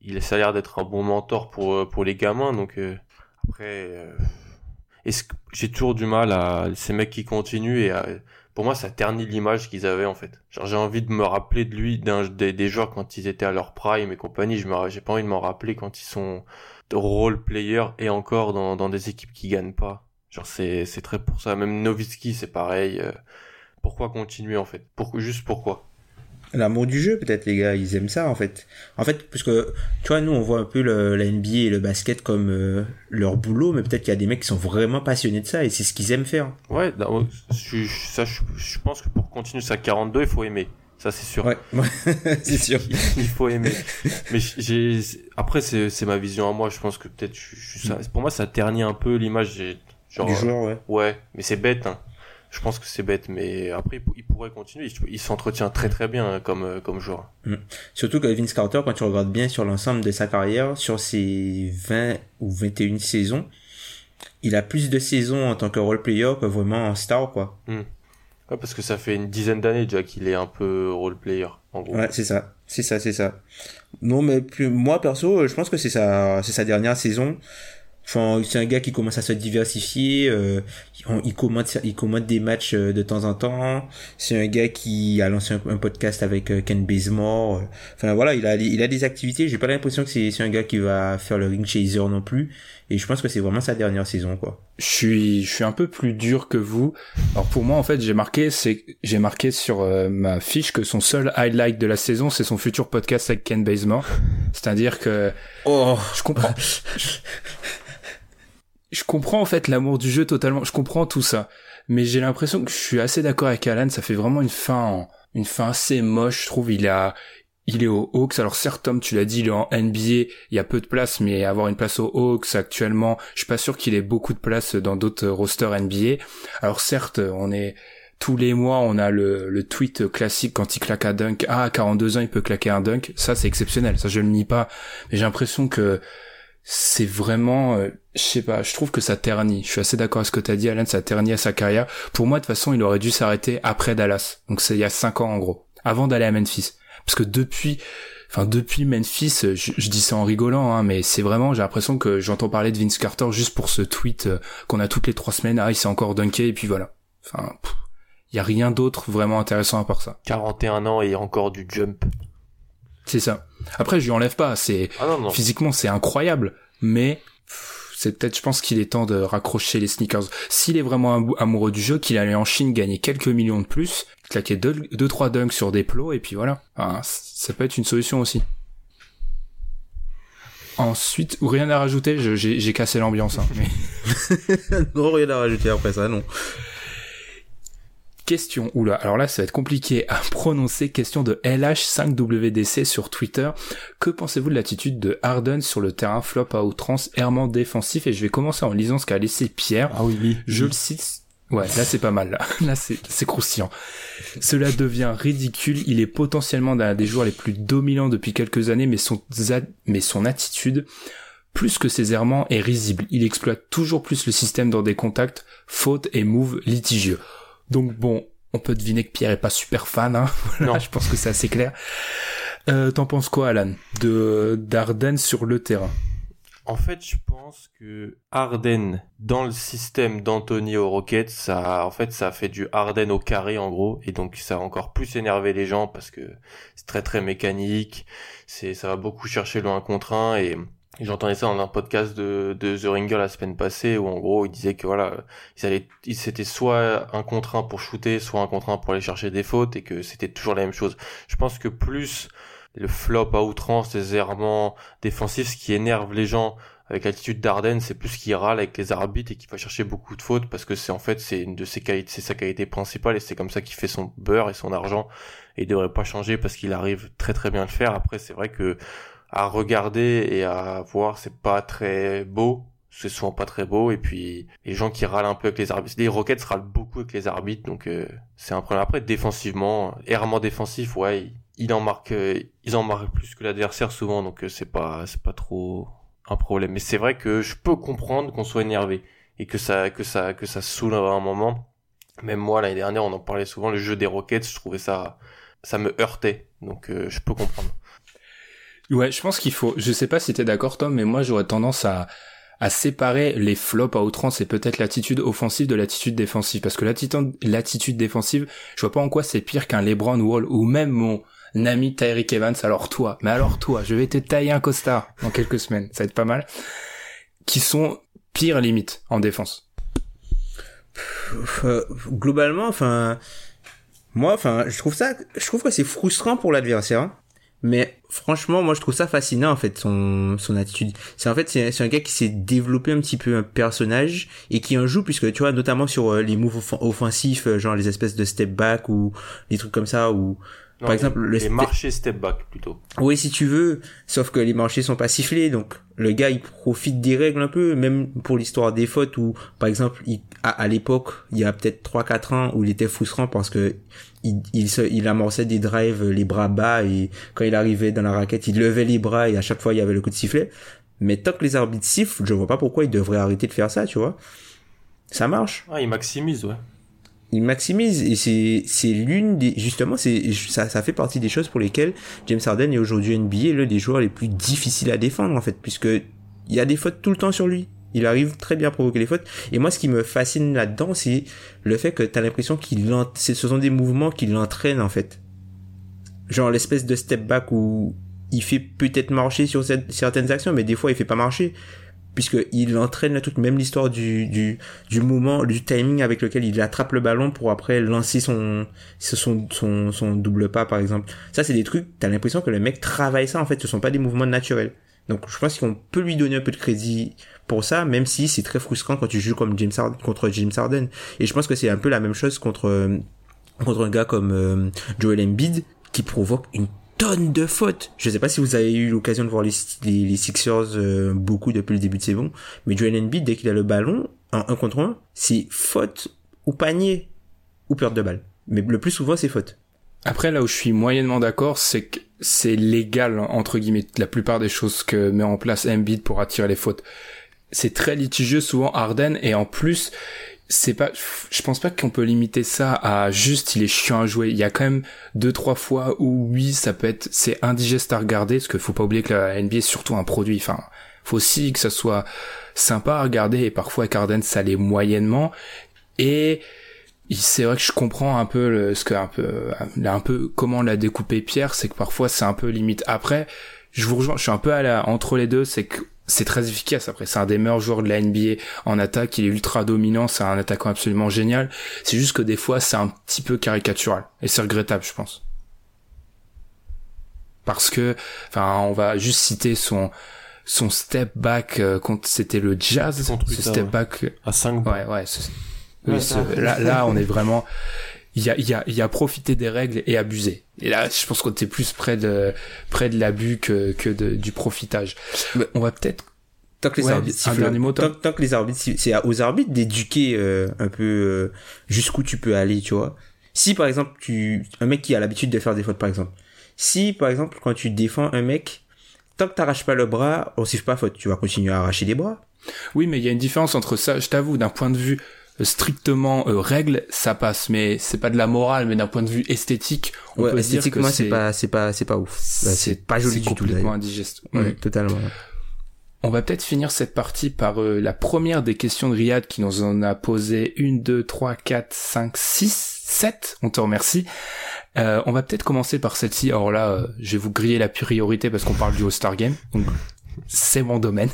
il ça a l'air d'être un bon mentor pour euh, pour les gamins. Donc euh, après, euh, est-ce que j'ai toujours du mal à ces mecs qui continuent et à- pour moi, ça ternit l'image qu'ils avaient en fait. Genre, j'ai envie de me rappeler de lui, des, des joueurs quand ils étaient à leur prime et compagnie. Je j'ai pas envie de m'en rappeler quand ils sont role players et encore dans des équipes qui gagnent pas. Genre c'est très pour ça. Même Novitski c'est pareil. euh, pourquoi continuer en fait? Pourquoi juste pourquoi? L'amour du jeu, peut-être, les gars, ils aiment ça, en fait. En fait, parce que, tu vois, nous, on voit un peu le, la NBA et le basket comme euh, leur boulot, mais peut-être qu'il y a des mecs qui sont vraiment passionnés de ça et c'est ce qu'ils aiment faire. Ouais, non, je, ça je, je pense que pour continuer sa 42 il faut aimer. Ça c'est sûr. Ouais, c'est sûr. il faut aimer. Mais j'ai après c'est c'est ma vision à moi. Je pense que peut-être je, je- ça- pour moi ça ternit un peu l'image. Genre Du joueur, ouais. ouais, mais c'est bête. Hein. Je pense que c'est bête, mais après il pou- il pourrait continuer. Il, s'entretient très très bien hein, comme euh, comme joueur. Surtout que Vince Carter, quand tu regardes bien sur l'ensemble de sa carrière, sur ses 20 ou 21 saisons, il a plus de saisons en tant que role player que vraiment en star, quoi. Ouais, parce que ça fait une dizaine d'années déjà qu'il est un peu role player en gros. Ouais, c'est ça. C'est ça, c'est ça. Non, mais plus, moi, perso, je pense que c'est sa, c'est sa dernière saison. Enfin, c'est un gars qui commence à se diversifier. euh, il, commente, il commente des matchs euh, de temps en temps. C'est un gars qui a lancé un, un podcast avec euh, Ken Bazemore. Enfin voilà, il a, il a des activités. J'ai pas l'impression que c'est, c'est un gars qui va faire le ring chaser non plus. Et je pense que c'est vraiment sa dernière saison, quoi. Je suis, je suis un peu plus dur que vous. Alors pour moi, en fait, j'ai marqué, c'est, j'ai marqué sur euh, ma fiche que son seul highlight de la saison, c'est son futur podcast avec Ken Bazemore. C'est-à-dire que Oh, je comprends. je comprends en fait l'amour du jeu totalement. Je comprends tout ça, mais j'ai l'impression que je suis assez d'accord avec Alan. Ça fait vraiment une fin, une fin assez moche. Je trouve il a, il est aux Hawks. Alors certes, Tom, tu l'as dit, il est en NBA. Il y a peu de place, mais avoir une place aux Hawks actuellement, je suis pas sûr qu'il ait beaucoup de place dans d'autres rosters NBA. Alors certes, on est tous les mois, on a le, tweet classique quand il claque un dunk. Ah, à 42 ans, il peut claquer un dunk. Ça, c'est exceptionnel. Ça, je le nie pas. Mais j'ai l'impression que c'est vraiment, euh, je sais pas, je trouve que ça ternit. Je suis assez d'accord avec ce que t'as dit, Alan, ça ternit à sa carrière. Pour moi, de toute façon, il aurait dû s'arrêter après Dallas. Donc c'est il y a cinq ans, en gros. Avant d'aller à Memphis. Parce que depuis, enfin, depuis Memphis, euh, je, dis ça en rigolant, hein, mais c'est vraiment, j'ai l'impression que j'entends parler de Vince Carter juste pour ce tweet euh, qu'on a toutes les trois semaines. Ah, il s'est encore dunké, et puis voilà. Enfin, il y a rien d'autre vraiment intéressant à part ça. 41 ans et encore du jump. C'est ça. Après, je lui enlève pas. C'est Ah non non. physiquement c'est incroyable, mais c'est peut-être, je pense qu'il est temps de raccrocher les sneakers. S'il est vraiment am- amoureux du jeu, qu'il allait en Chine gagner quelques millions de plus, claquer deux, deux trois dunks sur des plots et puis voilà. Enfin, ça peut être une solution aussi. Ensuite, ou rien à rajouter, j'ai j'ai cassé l'ambiance. Hein, mais... non, rien à rajouter après ça, non. Question, oula, alors là ça va être compliqué à prononcer, question de LH5WDC sur Twitter. Que pensez-vous de l'attitude de Harden sur le terrain flop à outrance, errement défensif? Et je vais commencer en lisant ce qu'a laissé Pierre. Ah oui oui. Je le cite. Ouais, là c'est pas mal, là. Là c'est, croustillant. Cela devient ridicule. Il est potentiellement l'un des joueurs les plus dominants depuis quelques années, mais son, mais son attitude, plus que ses errements, est risible. Il exploite toujours plus le système dans des contacts, fautes et moves litigieux. Donc bon, on peut deviner que Pierre est pas super fan, hein. Voilà, Non. je pense que c'est assez clair. Euh, t'en penses quoi, Alan, de, d'Arden sur le terrain? En fait, je pense que Harden dans le système d'Anthony au Rocket, ça, en fait, ça a fait du Harden au carré en gros, et donc ça a encore plus énervé les gens parce que c'est très très mécanique, c'est, ça va beaucoup chercher le 1 contre 1 et J'entendais ça dans un podcast de, The Ringer la semaine passée où en gros il disait que voilà ils allaient c'était soit un contre 1 pour shooter soit un contre 1 pour aller chercher des fautes et que c'était toujours la même chose. Je pense que plus le flop à outrance, les errements défensifs, ce qui énerve les gens avec l'attitude d'Arden, c'est plus qu'il râle avec les arbitres et qu'il va chercher beaucoup de fautes parce que c'est en fait c'est une de ses qualités, c'est sa qualité principale et c'est comme ça qu'il fait son beurre et son argent et il devrait pas changer parce qu'il arrive très très bien à le faire. Après c'est vrai que à regarder et à voir c'est pas très beau c'est souvent pas très beau et puis les gens qui râlent un peu avec les arbitres les Rockets râlent beaucoup avec les arbitres donc euh, c'est un problème après défensivement errement défensif ouais il en marque, euh, ils en marquent plus que l'adversaire souvent, donc euh, c'est pas, c'est pas trop un problème. Mais c'est vrai que je peux comprendre qu'on soit énervé et que ça, que ça, que ça saoule à un moment. Même moi l'année dernière, on en parlait souvent. Le jeu des Rockets, je trouvais ça, ça me heurtait. Donc euh, je peux comprendre. Ouais, je pense qu'il faut. Je sais pas si t'es d'accord, Tom, mais moi j'aurais tendance à à séparer les flops à outrance et peut-être l'attitude offensive de l'attitude défensive parce que l'attitude défensive je vois pas en quoi c'est pire qu'un LeBron Wall ou même mon Nami Tyreek Evans, alors toi, mais alors toi, je vais te tailler un costard dans quelques semaines, ça va être pas mal, qui sont pire limite en défense. Euh, globalement, enfin, moi, enfin, je trouve ça, je trouve que c'est frustrant pour l'adversaire. Mais franchement, moi, je trouve ça fascinant en fait son son attitude. C'est en fait c'est un gars qui s'est développé un petit peu un personnage et qui en joue puisque tu vois notamment sur euh, les moves offensifs, euh, genre les espèces de step back ou des trucs comme ça ou par exemple, le les marchés step back plutôt. Oui, si tu veux, sauf que les marchés sont pas sifflés, donc le gars il profite des règles un peu, même pour l'histoire des fautes où, par exemple, il, à, l'époque, il y a peut-être 3-4 ans où il était frustrant parce que il, il, il amorçait des drives les bras bas et quand il arrivait dans la raquette, il levait les bras et à chaque fois il y avait le coup de sifflet. Mais tant que les arbitres sifflent, je vois pas pourquoi il devrait arrêter de faire ça, tu vois. Ça marche. Ah, il maximise, ouais il maximise et c'est c'est l'une des justement c'est ça ça fait partie des choses pour lesquelles James Harden est aujourd'hui NBA l'un des joueurs les plus difficiles à défendre en fait puisque il y a des fautes tout le temps sur lui. Il arrive très bien à provoquer les fautes. Et moi ce qui me fascine là-dedans c'est le fait que t'as l'impression qu'il ce sont des mouvements qui l'entraînent en fait. Genre l'espèce de step back où il fait peut-être marcher sur certaines actions mais des fois il fait pas marcher puisqu'il entraîne toute même l'histoire du, du, du moment, du timing avec lequel il attrape le ballon pour après lancer son, son, son, double pas, par exemple. Ça, c'est des trucs, t'as l'impression que le mec travaille ça, en fait, ce sont pas des mouvements naturels. Donc, je pense qu'on peut lui donner un peu de crédit pour ça, même si c'est très frustrant quand tu joues comme James contre James Harden. Et je pense que c'est un peu la même chose contre, contre un gars comme euh, Joel Embiid, qui provoque une tonnes de fautes. Je sais pas si vous avez eu l'occasion de voir les, les, Sixers euh, beaucoup depuis le début de saison, mais Joel Embiid, dès qu'il a le ballon, en 1 contre 1, c'est faute ou panier ou perte de balle. Mais le plus souvent, c'est faute. Après, là où je suis moyennement d'accord, c'est que c'est légal, entre guillemets, la plupart des choses que met en place Embiid pour attirer les fautes. C'est très litigieux, souvent Harden, et en plus, c'est pas je pense pas qu'on peut limiter ça à juste il est chiant à jouer. Il y a quand même deux trois fois où oui ça peut être c'est indigeste à regarder parce que faut pas oublier que la NBA est surtout un produit. Enfin faut aussi que ça soit sympa à regarder et parfois Carden ça l'est moyennement. Et c'est vrai que je comprends un peu le, ce que un peu un peu comment l'a découpé Pierre c'est que parfois c'est un peu limite. Après je vous rejoins je suis un peu à la entre les deux c'est que c'est très efficace. Après, c'est un des meilleurs joueurs de la NBA en attaque. Il est ultra dominant. C'est un attaquant absolument génial. C'est juste que des fois, c'est un petit peu caricatural. Et c'est regrettable, je pense. Parce que, enfin, on va juste citer son, son step back euh, quand c'était le jazz. ce step back. À 5 Ouais, ouais. là, là, on est vraiment, il y a, y a, y a profité des règles et abusé. Et là, je pense qu'on était plus près de, près de l'abus que, que de, du profitage. on va peut-être tant que les arbitres tant, que les arbitres c'est aux arbitres d'éduquer euh, un peu euh, jusqu'où tu peux aller tu vois si par exemple tu un mec qui a l'habitude de faire des fautes par exemple si par exemple quand tu défends un mec tant que t'arraches pas le bras on siffle pas faute tu vas continuer à arracher des bras oui mais il y a une différence entre ça je t'avoue d'un point de vue strictement euh, règle, ça passe, mais c'est pas de la morale, mais d'un point de vue esthétique, on peut dire que c'est pas, c'est pas, c'est pas ouf. C'est pas joli du tout. complètement indigeste. Ouais, totalement. on va peut-être finir cette partie par euh, la première des questions de Riyad qui nous en a posé une, deux, trois, quatre, cinq, six, sept. On te remercie. Euh, on va peut-être commencer par celle-ci. Alors là, euh, je vais vous griller la priorité parce qu'on parle du All-Star Game. Donc, c'est mon domaine.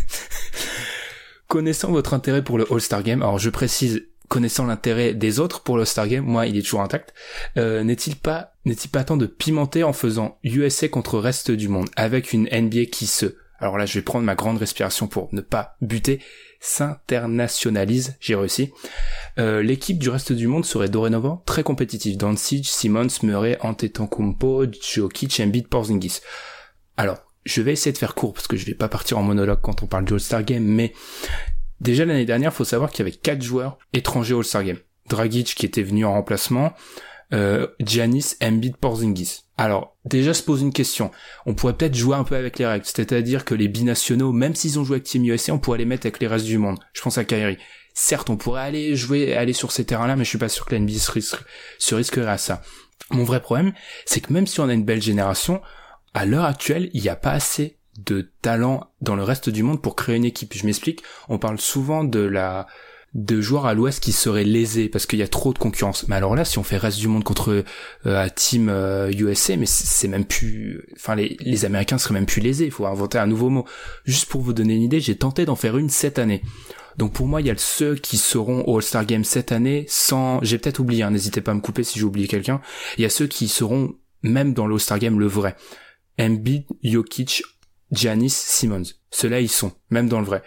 Connaissant votre intérêt pour le All-Star Game, alors je précise, connaissant l'intérêt des autres pour le All-Star Game, moi, il est toujours intact. Euh, n'est-il pas, n'est-il pas temps de pimenter en faisant USA contre reste du monde avec une NBA qui se, alors là, je vais prendre ma grande respiration pour ne pas buter, s'internationalise, j'ai réussi. Euh, l'équipe du reste du monde serait dorénavant très compétitive. Doncic, Simmons, Murray, Antetokounmpo, Jokic, Embiid, Porzingis. Alors, je vais essayer de faire court parce que je vais pas partir en monologue quand on parle du All-Star Game, mais déjà l'année dernière, faut savoir qu'il y avait quatre joueurs étrangers au All-Star Game. Dragic qui était venu en remplacement, euh, Giannis, Embiid, Porzingis. Alors, déjà se pose une question. On pourrait peut-être jouer un peu avec les règles, c'est-à-dire que les binationaux, même s'ils ont joué avec Team USA, on pourrait les mettre avec les restes du monde. Je pense à Kyrie. Certes, on pourrait aller jouer, aller sur ces terrains-là, mais je suis pas sûr que la se, se risquerait à ça. Mon vrai problème, c'est que même si on a une belle génération, à l'heure actuelle, il n'y a pas assez de talent dans le reste du monde pour créer une équipe. Je m'explique. On parle souvent de la de joueurs à l'ouest qui seraient lésés parce qu'il y a trop de concurrence. Mais alors là, si on fait reste du monde contre euh, team euh, USA, mais c'est même plus, enfin les, les Américains seraient même plus lésés. Il faut inventer un nouveau mot. Juste pour vous donner une idée, j'ai tenté d'en faire une cette année. Donc pour moi, il y a ceux qui seront au All-Star Game cette année sans, j'ai peut-être oublié, hein, n'hésitez pas à me couper si j'ai oublié quelqu'un. Il y a ceux qui seront même dans le All-Star Game le vrai. Embiid, Jokic, Giannis, Simmons. Ceux-là, ils sont, même dans le vrai.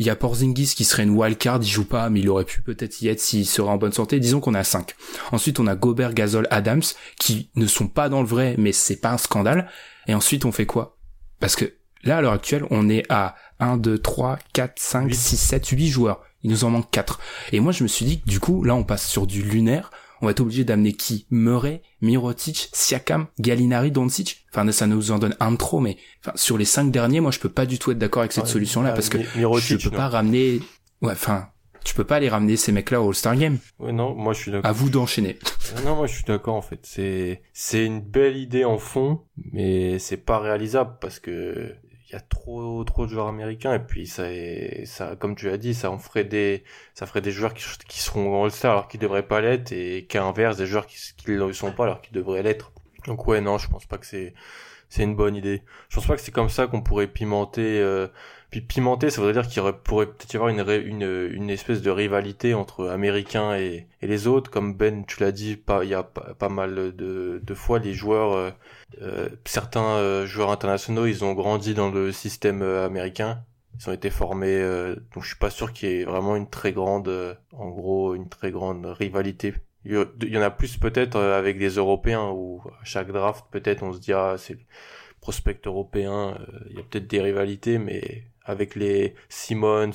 Il y a Porzingis qui serait une wildcard, il joue pas, mais il aurait pu peut-être y être s'il serait en bonne santé. Disons qu'on a 5. Ensuite, on a Gobert, Gasol, Adams, qui ne sont pas dans le vrai, mais c'est pas un scandale. Et ensuite, on fait quoi? Parce que là, à l'heure actuelle, on est à 1, 2, 3, 4, 5, Huit. 6, 7, 8 joueurs. Il nous en manque 4. Et moi, je me suis dit que du coup, là, on passe sur du lunaire. On va être obligé d'amener qui? Murray, Mirotic, Siakam, Gallinari, Doncic? Enfin, ça nous en donne un de trop, mais enfin, sur les cinq derniers, moi, je peux pas du tout être d'accord avec cette Ouais, solution-là parce que Mi- Mirotic, tu peux non. pas ramener, ouais, enfin, tu peux pas les ramener ces mecs-là au All-Star Game. Ouais, non, moi je suis d'accord. À vous d'enchaîner. Non, moi je suis d'accord en fait. C'est c'est une belle idée en fond, mais c'est pas réalisable parce que il y a trop trop de joueurs américains et puis ça comme tu as dit, ça en ferait des ça ferait des joueurs qui, qui seront All-Star alors qu'ils devraient pas l'être et qu'à l'inverse des joueurs qui qui ne le sont pas alors qu'ils devraient l'être. Donc ouais, non, je pense pas que c'est c'est une bonne idée. Je pense pas que c'est comme ça qu'on pourrait pimenter euh, puis pimenter, ça voudrait dire qu'il pourrait peut-être y avoir une, espèce de rivalité entre Américains et, les autres. Comme Ben, tu l'as dit, il y a pas, mal de, fois, les joueurs, euh, euh, certains euh, joueurs internationaux, ils ont grandi dans le système américain. Ils ont été formés, donc je suis pas sûr qu'il y ait vraiment une très grande, en gros, une très grande rivalité. Il y, en a plus peut-être avec des Européens où à chaque draft, peut-être, on se dit ah c'est prospect européen, il y a peut-être des rivalités, mais avec les Simmons,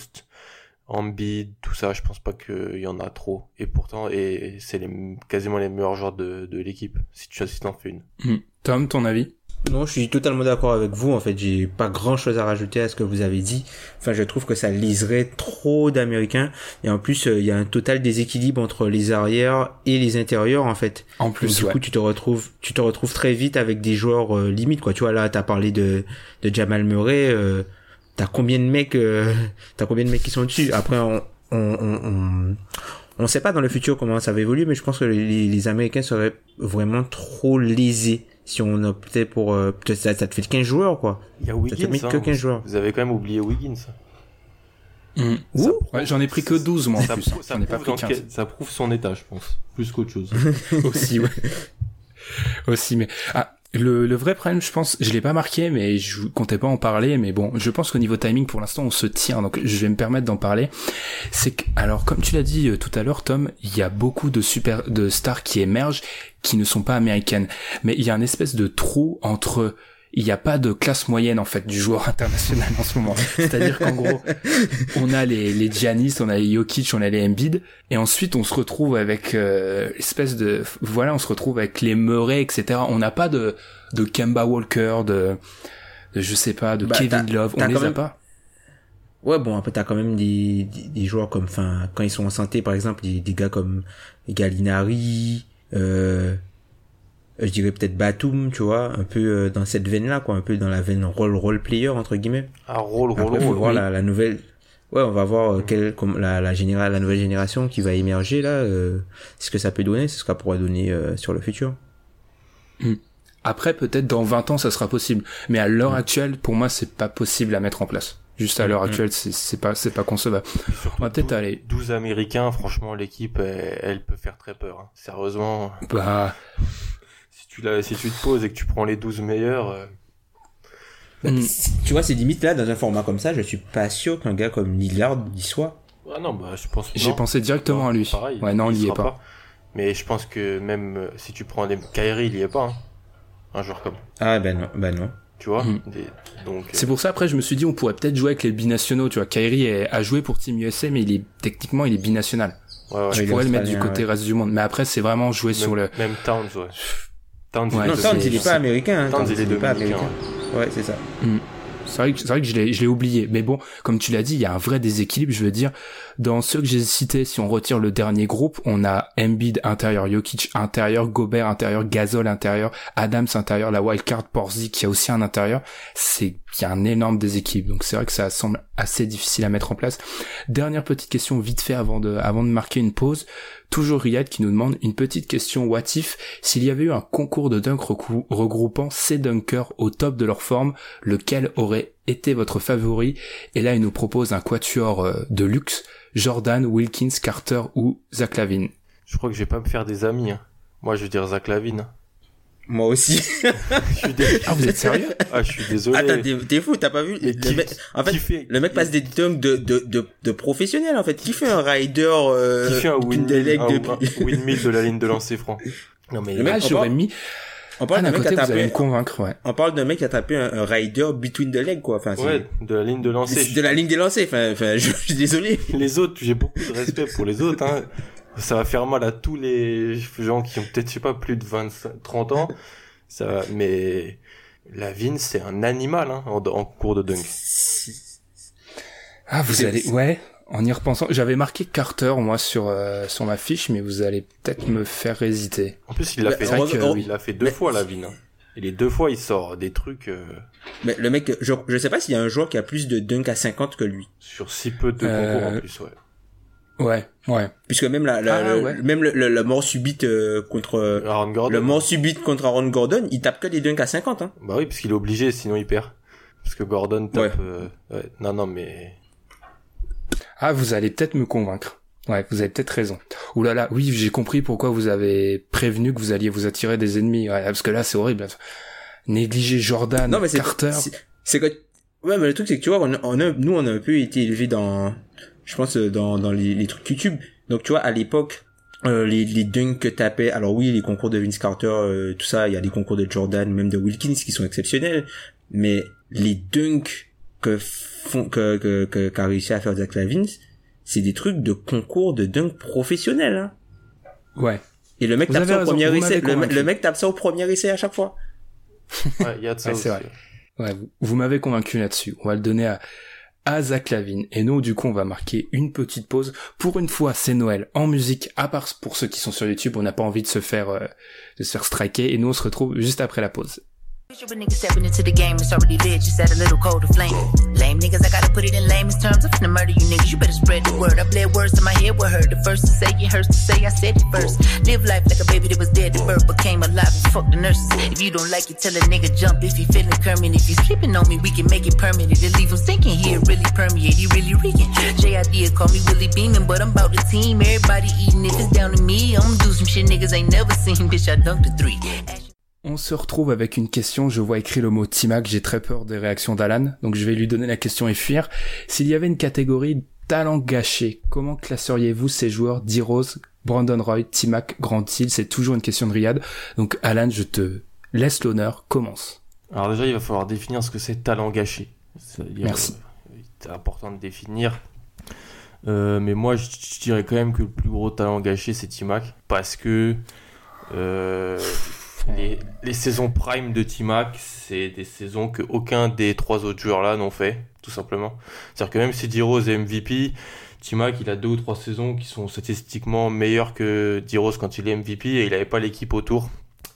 Embiid, tout ça, je pense pas qu'il y en a trop. Et pourtant, et c'est les, quasiment les meilleurs joueurs de, de l'équipe, si tu si t'en fais une. Hmm. Tom, ton avis? Non, je suis totalement d'accord avec vous. En fait, j'ai pas grand chose à rajouter à ce que vous avez dit. Enfin, je trouve que ça liserait trop d'Américains. Et en plus, euh, il y a un total déséquilibre entre les arrières et les intérieurs, en fait. En Donc, plus, du ouais. coup, tu te retrouves, tu te retrouves très vite avec des joueurs euh, limites, quoi. Tu vois, là, t'as parlé de, de Jamal Murray. Euh, t'as combien de mecs, euh, t'as combien de mecs qui sont dessus? Après, on, on, on, on, on sait pas dans le futur comment ça va évoluer, mais je pense que les, les Américains seraient vraiment trop lésés si on optait pour, euh, peut-être ça, ça te fait 15 joueurs, quoi. Il y a Ça te Wiggins, met que hein. 15 joueurs. Vous avez quand même oublié Wiggins. Ouh. Ça- ouais, J'en ai pris que 12 moi en ça, plus. prouve, ça J'en ai pas prouve pris dans 15. quel- ça prouve son état, je pense. Plus qu'autre chose. aussi, ouais. aussi, mais ah, le, vrai problème, je pense, je l'ai pas marqué, mais je comptais pas en parler, mais bon, je pense qu'au niveau timing, pour l'instant, on se tient, donc je vais me permettre d'en parler. C'est que, alors, comme tu l'as dit euh, tout à l'heure, Tom, il y a beaucoup de super, de stars qui émergent, qui ne sont pas américaines, mais il y a un espèce de trou entre il n'y a pas de classe moyenne en fait du joueur international en ce moment. C'est-à-dire qu'en gros, on a les, les Giannis, on a les Jokic, on a les Embiid, et ensuite on se retrouve avec euh, espèce de voilà, on se retrouve avec les Murray, etc. On n'a pas de de Kemba Walker, de, de je sais pas, de Bah, Kevin Love, on les a pas. Ouais, bon, après, t'as quand même des, des, des joueurs comme, enfin, quand ils sont en santé, par exemple, des, des gars comme Gallinari, euh, je dirais peut-être Batum, tu vois, un peu euh, dans cette veine-là, quoi, un peu dans la veine role role player entre guillemets. Un rôle, rôle, rôle. voir oui. la, la nouvelle. Ouais, on va voir euh, quelle, comme la, la, généra- la nouvelle génération qui va émerger là. Euh, ce que ça peut donner, c'est ce que ça pourra donner euh, sur le futur. Après, peut-être dans 20 ans, ça sera possible. Mais à l'heure actuelle, pour moi, c'est pas possible à mettre en place. Juste à l'heure Mm. actuelle, c'est c'est pas, c'est pas concevable. On va peut-être 12 aller. 12 Américains, franchement, l'équipe, elle, elle peut faire très peur. hein. Sérieusement, Bah, tu, la, si tu te poses et que tu prends les 12 meilleurs, euh, hmm. Tu vois, ces limites là, dans un format comme ça, je suis pas sûr qu'un gars comme Lillard y soit. ah non, bah, je pense j'ai pensé directement Non, à lui. pareil, ouais, non, on il n'y est pas. Mais je pense que même euh, si tu prends des Kyrie, il y est pas. hein. Un joueur comme. Ah ben non, ben non. Tu vois des- Donc, euh, C'est pour ça, après, je me suis dit, on pourrait peut-être jouer avec les binationaux, tu vois. Kyrie est- a joué pour Team USA, mais il est, techniquement, il est binational. ouais, ouais. Je pourrais le mettre du côté ouais. reste du monde. Mais après, c'est vraiment jouer même, sur le, même Towns, ouais. Towns, Ouais, non, Towns, il est pas américain. Hein, Towns, il est pas américain. Ouais, c'est ça. C'est vrai que, c'est vrai que je l'ai, je l'ai oublié. Mais bon, comme tu l'as dit, il y a un vrai déséquilibre. Je veux dire, dans ceux que j'ai cités, si on retire le dernier groupe, on a Embiid intérieur, Jokic intérieur, Gobert intérieur, Gasol intérieur, Adams intérieur, la wildcard Porzi qui a aussi un intérieur. C'est, un énorme déséquilibre. Donc c'est vrai que ça semble assez difficile à mettre en place. Dernière petite question vite fait avant de, avant de marquer une pause. Toujours Riyad qui nous demande une petite question what if s'il y avait eu un concours de dunk regroupant ces dunkers au top de leur forme, lequel aurait été votre favori Et là, il nous propose un quatuor euh, de luxe Jordan, Wilkins, Carter ou Zach Lavine. Je crois que je vais pas me faire des amis. hein. Moi, je vais dire Zach Lavine. hein. Moi aussi. Je suis dé- Ah, vous êtes sérieux? Ah, je suis désolé. Attends, t'es fou, t'as pas vu Mais le qui- mec, En fait, le mec passe des dunks de, de, de, de professionnels, en fait. Qui fait un rider, euh, Qui fait un windmill, un windmill de la ligne de lancer franc. Non mais Le mec, j'aurais mis... On Ah, parle d'un d'un mec qui côté, a vous allez me tapé, convaincre, ouais. on parle d'un mec qui a tapé un, un rider between the legs, quoi. Enfin, ouais, de la ligne de lancer. c'est de la ligne des lancers. Enfin, enfin, je, je suis désolé. Les autres, j'ai beaucoup de respect pour les autres. Hein. Ça va faire mal à tous les gens qui ont peut-être, je sais pas, plus de 25, 30 ans. Ça, va- mais Lavigne, c'est un animal hein, en, en cours de dunk. Ah, vous allez... Ouais, en y repensant... J'avais marqué Carter, moi, sur, euh, sur ma fiche, mais vous allez peut-être me faire hésiter. En plus, il l'a fait, que- il l'a fait deux mais- fois Lavigne. Hein. Et les deux fois, il sort des trucs euh, Mais le mec, je, je sais pas s'il y a un joueur qui a plus de dunk à 50 que lui. sur si peu de Euh, concours en plus. Ouais. Ouais, ouais. Puisque même la, la, Ah, le- ouais. même le, le- la mort subite euh, contre, euh, Aaron Gordon. le mort subite contre Aaron Gordon, il tape que des dunks à 50, hein. Bah oui, parce qu'il est obligé, sinon il perd. Parce que Gordon tape. euh, ouais. Non, non, mais Ah, vous allez peut-être me convaincre. Ouais, vous avez peut-être raison. Ouh là là, oui, j'ai compris pourquoi vous avez prévenu que vous alliez vous attirer des ennemis. Ouais, parce que là, c'est horrible. Négliger Jordan, Non, mais c'est, Carter. c'est- que, ouais, mais le truc, c'est que tu vois, on, a- on a, nous, on a un peu été élevés dans, je pense, euh, dans, dans les, les trucs YouTube. Donc, tu vois, à l'époque, euh, les, les dunks que tapait, alors oui, les concours de Vince Carter, euh, tout ça, il y a les concours de Jordan, même de Wilkins qui sont exceptionnels, mais les dunks que font, que, que, que, qu'a réussi à faire Zach Lavine, c'est des trucs de concours de dunk professionnels, hein. Ouais. Et le mec tape ça au premier essai, le, le mec tape ça au premier essai à chaque fois. ouais, il y a de ça Ouais, aussi. c'est vrai. Ouais, vous, vous m'avez convaincu là-dessus. On va le donner à, à Zach Lavine. Et nous, du coup, on va marquer une petite pause. Pour une fois, c'est Noël en musique, à part pour ceux qui sont sur YouTube, on n'a pas envie de se faire, euh, de se faire striker. Et nous, on se retrouve juste après la pause. Picture a nigga stepping into the game, it's already lit, just add a little cold to flame. Lame niggas, I gotta put it in lamest terms. I'm finna murder you niggas, you better spread the word. I bled words in my head with her. The first to say it hurts to say I said it first. Live life like a baby that was dead at birth, became alive and fuck the nurses. If you don't like it, tell a nigga jump. If you feeling Kermit, if you sleeping on me, we can make it permanent. And leave him sinking here, really permeate, he really reeking. JID call me Willie Beeman, but I'm about the team. Everybody eating, if it's down to me, I'ma do some shit niggas ain't never seen. Bitch, I dunked a three. On se retrouve avec une question. Je vois écrit le mot Timac. J'ai très peur des réactions d'Alan. Donc je vais lui donner la question et fuir. S'il y avait une catégorie talent gâché, comment classeriez-vous ces joueurs? D-Rose, Brandon Roy, Timac, Grant Hill? C'est toujours une question de Riyad. Donc Alan, je te laisse l'honneur. Commence. Alors déjà, il va falloir définir ce que c'est talent gâché. Merci. euh, C'est important de définir. Euh, mais moi, je, je dirais quand même que le plus gros talent gâché, c'est Timac. Parce que euh, les, saisons prime de Timac, c'est des saisons que aucun des trois autres joueurs-là n'ont fait, tout simplement. C'est-à-dire que même si D-Rose est MVP, Timac, il a deux ou trois saisons qui sont statistiquement meilleures que D-Rose quand il est MVP et il n'avait pas l'équipe autour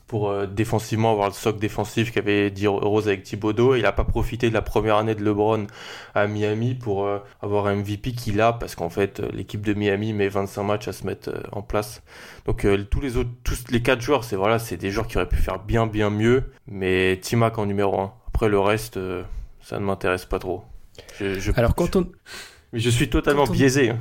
pour euh, défensivement avoir le socle défensif qu'avait dit Rose avec Thibodeau. Il a pas profité de la première année de LeBron à Miami pour euh, avoir un MVP qu'il a parce qu'en fait euh, l'équipe de Miami met 25 matchs à se mettre euh, en place. Donc euh, tous les autres, tous les quatre joueurs, c'est voilà, c'est des joueurs qui auraient pu faire bien bien mieux, mais Timac en numéro 1. Après le reste, euh, ça ne m'intéresse pas trop. Je, je- Alors quand on, mais je suis totalement on- biaisé. hein.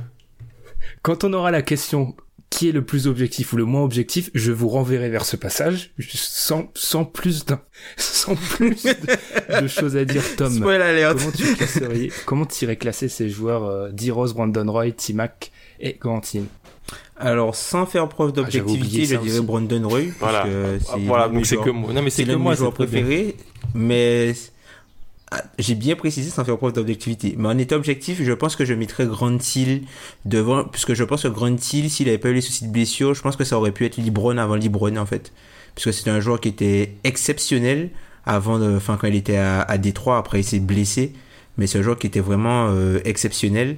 quand on aura la question qui est le plus objectif ou le moins objectif, je vous renverrai vers ce passage sans, sans plus d'un, sans plus de, de choses à dire, Tom. Comment tu classerais, comment tu irais classer ces joueurs, euh, D-Rose, Brandon Roy, T-Mac et Quentin Alors, sans faire preuve Ah, d'objectivité, je dirais aussi. Brandon Roy. parce Voilà. que Ah, c'est voilà, donc c'est que moi. Non mais c'est c'est que moi, bien. préférés, mais j'ai bien précisé sans faire preuve d'objectivité. Mais en état objectif, je pense que je mettrais Grant Hill devant, puisque je pense que Grant Hill, s'il avait pas eu les soucis de blessure, je pense que ça aurait pu être Libron avant Libron en fait, puisque c'était un joueur qui était exceptionnel avant, de, enfin quand il était à, à Détroit, après il s'est blessé, mais c'est un joueur qui était vraiment euh, exceptionnel.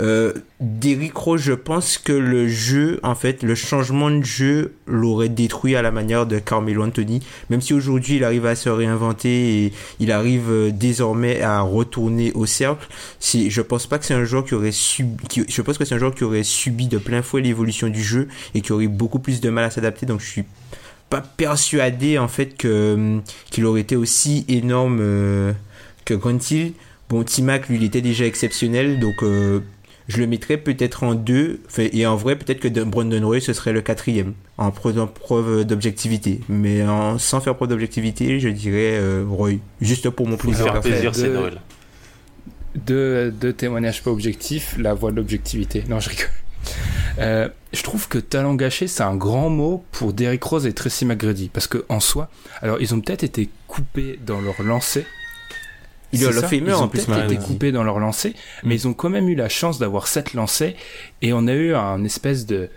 Euh, Derrick Rose, je pense que le jeu, en fait, le changement de jeu l'aurait détruit à la manière de Carmelo Anthony. Même si aujourd'hui il arrive à se réinventer et il arrive euh, désormais à retourner au cercle, si, je pense pas que c'est un joueur qui aurait subi, je pense que c'est un joueur qui aurait subi de plein fouet l'évolution du jeu et qui aurait beaucoup plus de mal à s'adapter. Donc je suis pas persuadé en fait que hum, qu'il aurait été aussi énorme euh, que Grant Hill. Bon, Timac, lui, il était déjà exceptionnel, donc euh, je le mettrais peut-être en deux. Enfin, et en vrai, peut-être que de- Brandon Roy, ce serait le quatrième, en faisant preuve d'objectivité. Mais en, sans faire preuve d'objectivité, je dirais euh, Roy, juste pour mon plaisir. faire plaisir, c'est De- Noël. deux, deux témoignages pas objectifs, la voie de l'objectivité. Non, je rigole. Euh, je trouve que talent gâché, c'est un grand mot pour Derrick Rose et Tracy McGrady. Parce que, en soi, alors, ils ont peut-être été coupés dans leur lancée. Ils en ont peut-être été coupés dans leur lancée, mais ils ont quand même eu la chance d'avoir sept lancers et on a eu un espèce de,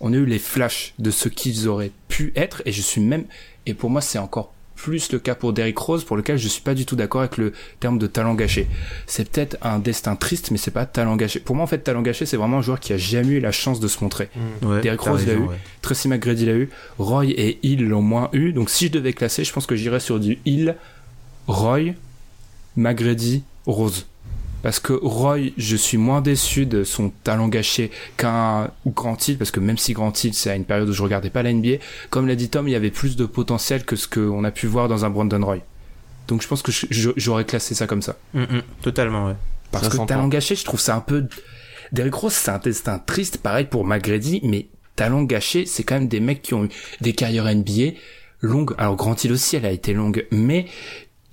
on a eu les flashs de ce qu'ils auraient pu être et je suis même, et pour moi c'est encore plus le cas pour Derrick Rose pour lequel je suis pas du tout d'accord avec le terme de talent gâché. C'est peut-être un destin triste mais c'est pas talent gâché. Pour moi en fait talent gâché c'est vraiment un joueur qui a jamais eu la chance de se montrer. Ouais, Derrick Rose l'a eu. ouais. Tracy McGrady l'a eu, Roy et Hill l'ont moins eu. Donc si je devais classer, je pense que j'irais sur du Hill, Roy, McGrady, Rose. Parce que Roy, je suis moins déçu de son talent gâché qu'un Grant Hill, parce que même si Grant Hill, c'est à une période où je regardais pas la NBA, comme l'a dit Tom, il y avait plus de potentiel que ce qu'on a pu voir dans un Brandon Roy. Donc je pense que j'aurais classé ça comme ça. Mm, mm, totalement, ouais. Parce Ça que talent gâché, je trouve ça un peu. Derrick Rose, c'est un destin triste, pareil pour McGrady, mais talent gâché, c'est quand même des mecs qui ont eu des carrières NBA longues. Alors Grant Hill aussi, elle a été longue, mais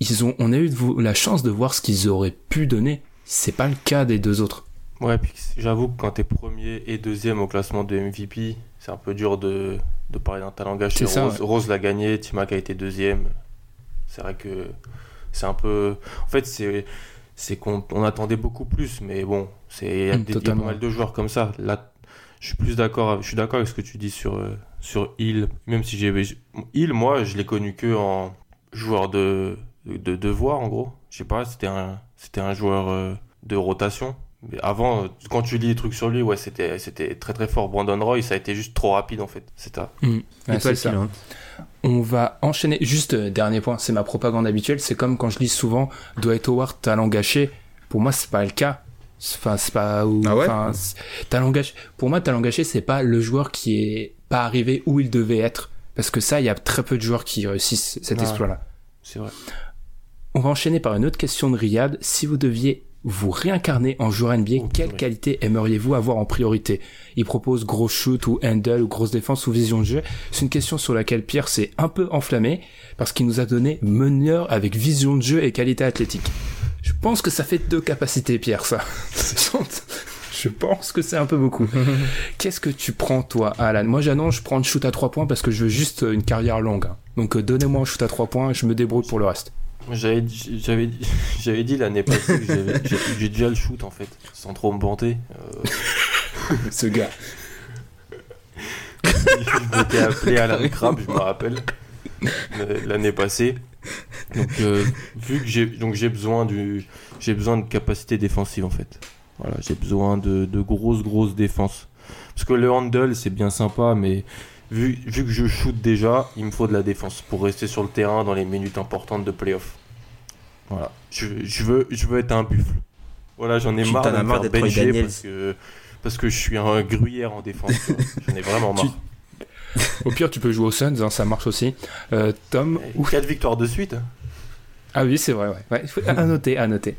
ils ont, on a eu la chance de voir ce qu'ils auraient pu donner. C'est pas le cas des deux autres. Ouais, puis j'avoue que quand t'es premier et deuxième au classement de MVP, c'est un peu dur de, de parler d'un talent gâché. Ça, Rose, Rose l'a gagné, Timac a été deuxième. C'est vrai que c'est un peu. En fait, c'est c'est qu'on on attendait beaucoup plus, mais bon, c'est il y a Mm, des- pas mal de joueurs comme ça. Là, je suis plus d'accord. Je suis d'accord avec ce que tu dis sur euh, sur Hill. Même si j'ai Hill, moi, je l'ai connu que en joueur de de devoir en gros. Je sais pas, c'était un c'était un joueur euh, de rotation. Mais avant, euh, quand tu lis des trucs sur lui, ouais, c'était c'était très très fort. Brandon Roy, ça a été juste trop rapide en fait. C'est ça. C'est le ça. On va enchaîner. Juste euh, dernier point, c'est ma propagande habituelle. C'est comme quand je lis souvent Dwight Howard talent gâché. Pour moi, c'est pas le cas. C'est- Enfin, c'est pas. ou- Ah ouais talent gâché. Pour moi, talent gâché, c'est pas le joueur qui est pas arrivé où il devait être. Parce que ça, il y a très peu de joueurs qui réussissent cet Ouais. exploit-là. C'est vrai. On va enchaîner par une autre question de Riyad. Si vous deviez vous réincarner en joueur NBA, Oh, quelle qualité aimeriez-vous avoir en priorité? Il propose gros shoot ou handle ou grosse défense ou vision de jeu. C'est une question sur laquelle Pierre s'est un peu enflammé parce qu'il nous a donné meneur avec vision de jeu et qualité athlétique. Je pense que ça fait deux capacités, Pierre, ça. Je pense que c'est un peu beaucoup. Qu'est-ce que tu prends, toi, Alan? Moi, j'annonce, je prends le shoot à trois points parce que je veux juste une carrière longue. hein. Donc, euh, donnez-moi un shoot à trois points et je me débrouille pour le reste. J'avais dit- l'année passée que j'ai déjà le shoot en fait, sans trop me vanter. Euh, Ce gars. je m'étais appelé Alan Crabbe, je me rappelle, euh, l'année passée. Donc, euh, vu que j'ai donc j'ai besoin du j'ai besoin de capacité défensive en fait. Voilà, j'ai besoin de, de grosses grosses défenses. Parce que le handle c'est bien sympa, mais vu, vu que je shoot déjà, il me faut de la défense pour rester sur le terrain dans les minutes importantes de playoff. Voilà. Je, je veux, je veux être un buffle. Voilà, j'en ai Tu marre de marre faire d'être Daniels. parce que, parce que je suis un gruyère en défense. J'en ai vraiment marre. Au pire, tu peux jouer aux Suns, hein, ça marche aussi. Euh, Tom, Ou 4 victoires de suite. ah oui, c'est vrai, ouais. ouais. faut- À noter, à noter.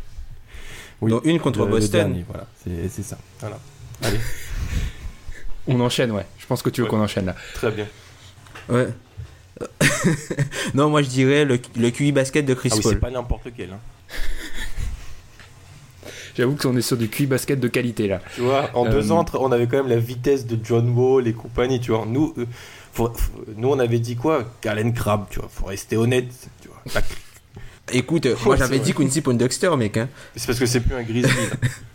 Oui, Dont une contre le- le Boston. dernier, voilà, c'est c'est ça. Voilà. Allez, On enchaîne, ouais. Je pense que tu veux Ouais. qu'on enchaîne là. très bien. Ouais. non, moi je dirais le, le QI basket de Chris Ah oui, c'est pas n'importe lequel. Hein. J'avoue qu'on est sur du QI basket de qualité là. Tu vois, en Euh, deux ans, on avait quand même la vitesse de John Wall et compagnie, tu vois. Nous, euh, faut- faut- nous on avait dit quoi? Galen Crabbe, tu vois. Faut rester honnête, tu vois. Écoute, euh, moi j'avais dit Quincy Pondexter, mec. Hein. C'est parce que c'est plus un Grizzly.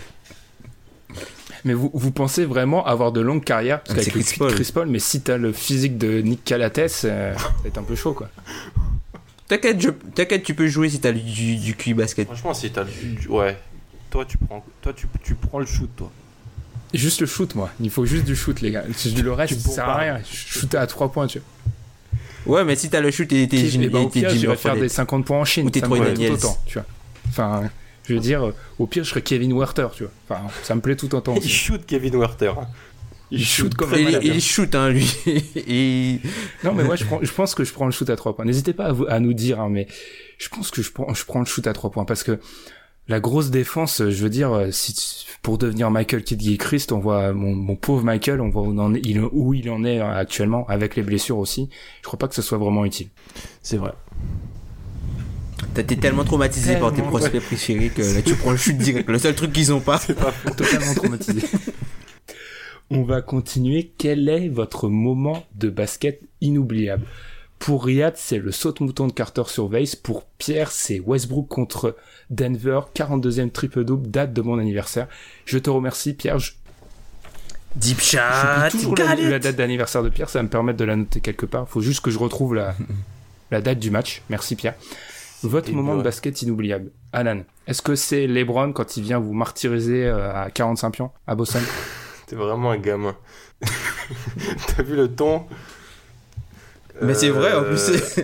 Mais vous, vous pensez vraiment avoir de longues carrières? Parce Ah, qu'avec c'est le Chris Paul. Chris Paul, mais si t'as le physique de Nick Calates, euh, ça va être un peu chaud quoi. T'inquiète, je- t'inquiète, tu peux jouer si t'as du, du QI basket. Franchement, si t'as le. Ouais. Toi, tu prends, toi tu, tu prends le shoot, toi. Juste le shoot, moi. Il faut juste du shoot, les gars. Le reste, Tu ça sert à rien. Shooter à 3 points, tu vois. Ouais, mais si t'as le shoot et t'es Jimmy ben, au t'es pire, Jimmy j'irais faire des 50 points en Chine. Ou t'es tout Daniels. autant, tu vois. Enfin, je veux dire, euh, au pire, je serais Kevin Werther, tu vois. Enfin, ça me plaît tout autant. Il shoot Kevin Werther. hein. Il shoot comme un Il, malade. il shoot, hein, lui. Et- Non, mais moi, je, prends- je pense que je prends le shoot à 3 points. N'hésitez pas à, vous- à nous dire, hein, mais je pense que je prends, je prends le shoot à 3 points parce que la grosse défense, je veux dire, euh, si, pour devenir Michael Kidd Christ, on voit mon, mon pauvre Michael, on voit où, il en est, il- où il en est euh, actuellement, avec les blessures aussi. Je crois pas que ce soit vraiment utile. C'est vrai. T'as été tellement traumatisé par tes prospects préférés que là tu prends le shoot direct. Le seul truc qu'ils ont pas. totalement traumatisé. On va continuer. Quel est votre moment de basket inoubliable? Pour Riyad, c'est le saute-mouton de Carter sur Vase. Pour Pierre, c'est Westbrook contre Denver. 42e triple-double, date de mon anniversaire. Je te remercie, Pierre. Je- Deep shot. Toujours la, la date d'anniversaire de Pierre. Ça va me permettre de la noter quelque part. Faut juste que je retrouve la, la date du match. Merci, Pierre. Votre Et moment de basket inoubliable. Alan, est-ce que c'est LeBron quand il vient vous martyriser euh, à 45 pions à Boston T'es vraiment un gamin. T'as vu le ton? Mais c'est vrai, en plus. Euh,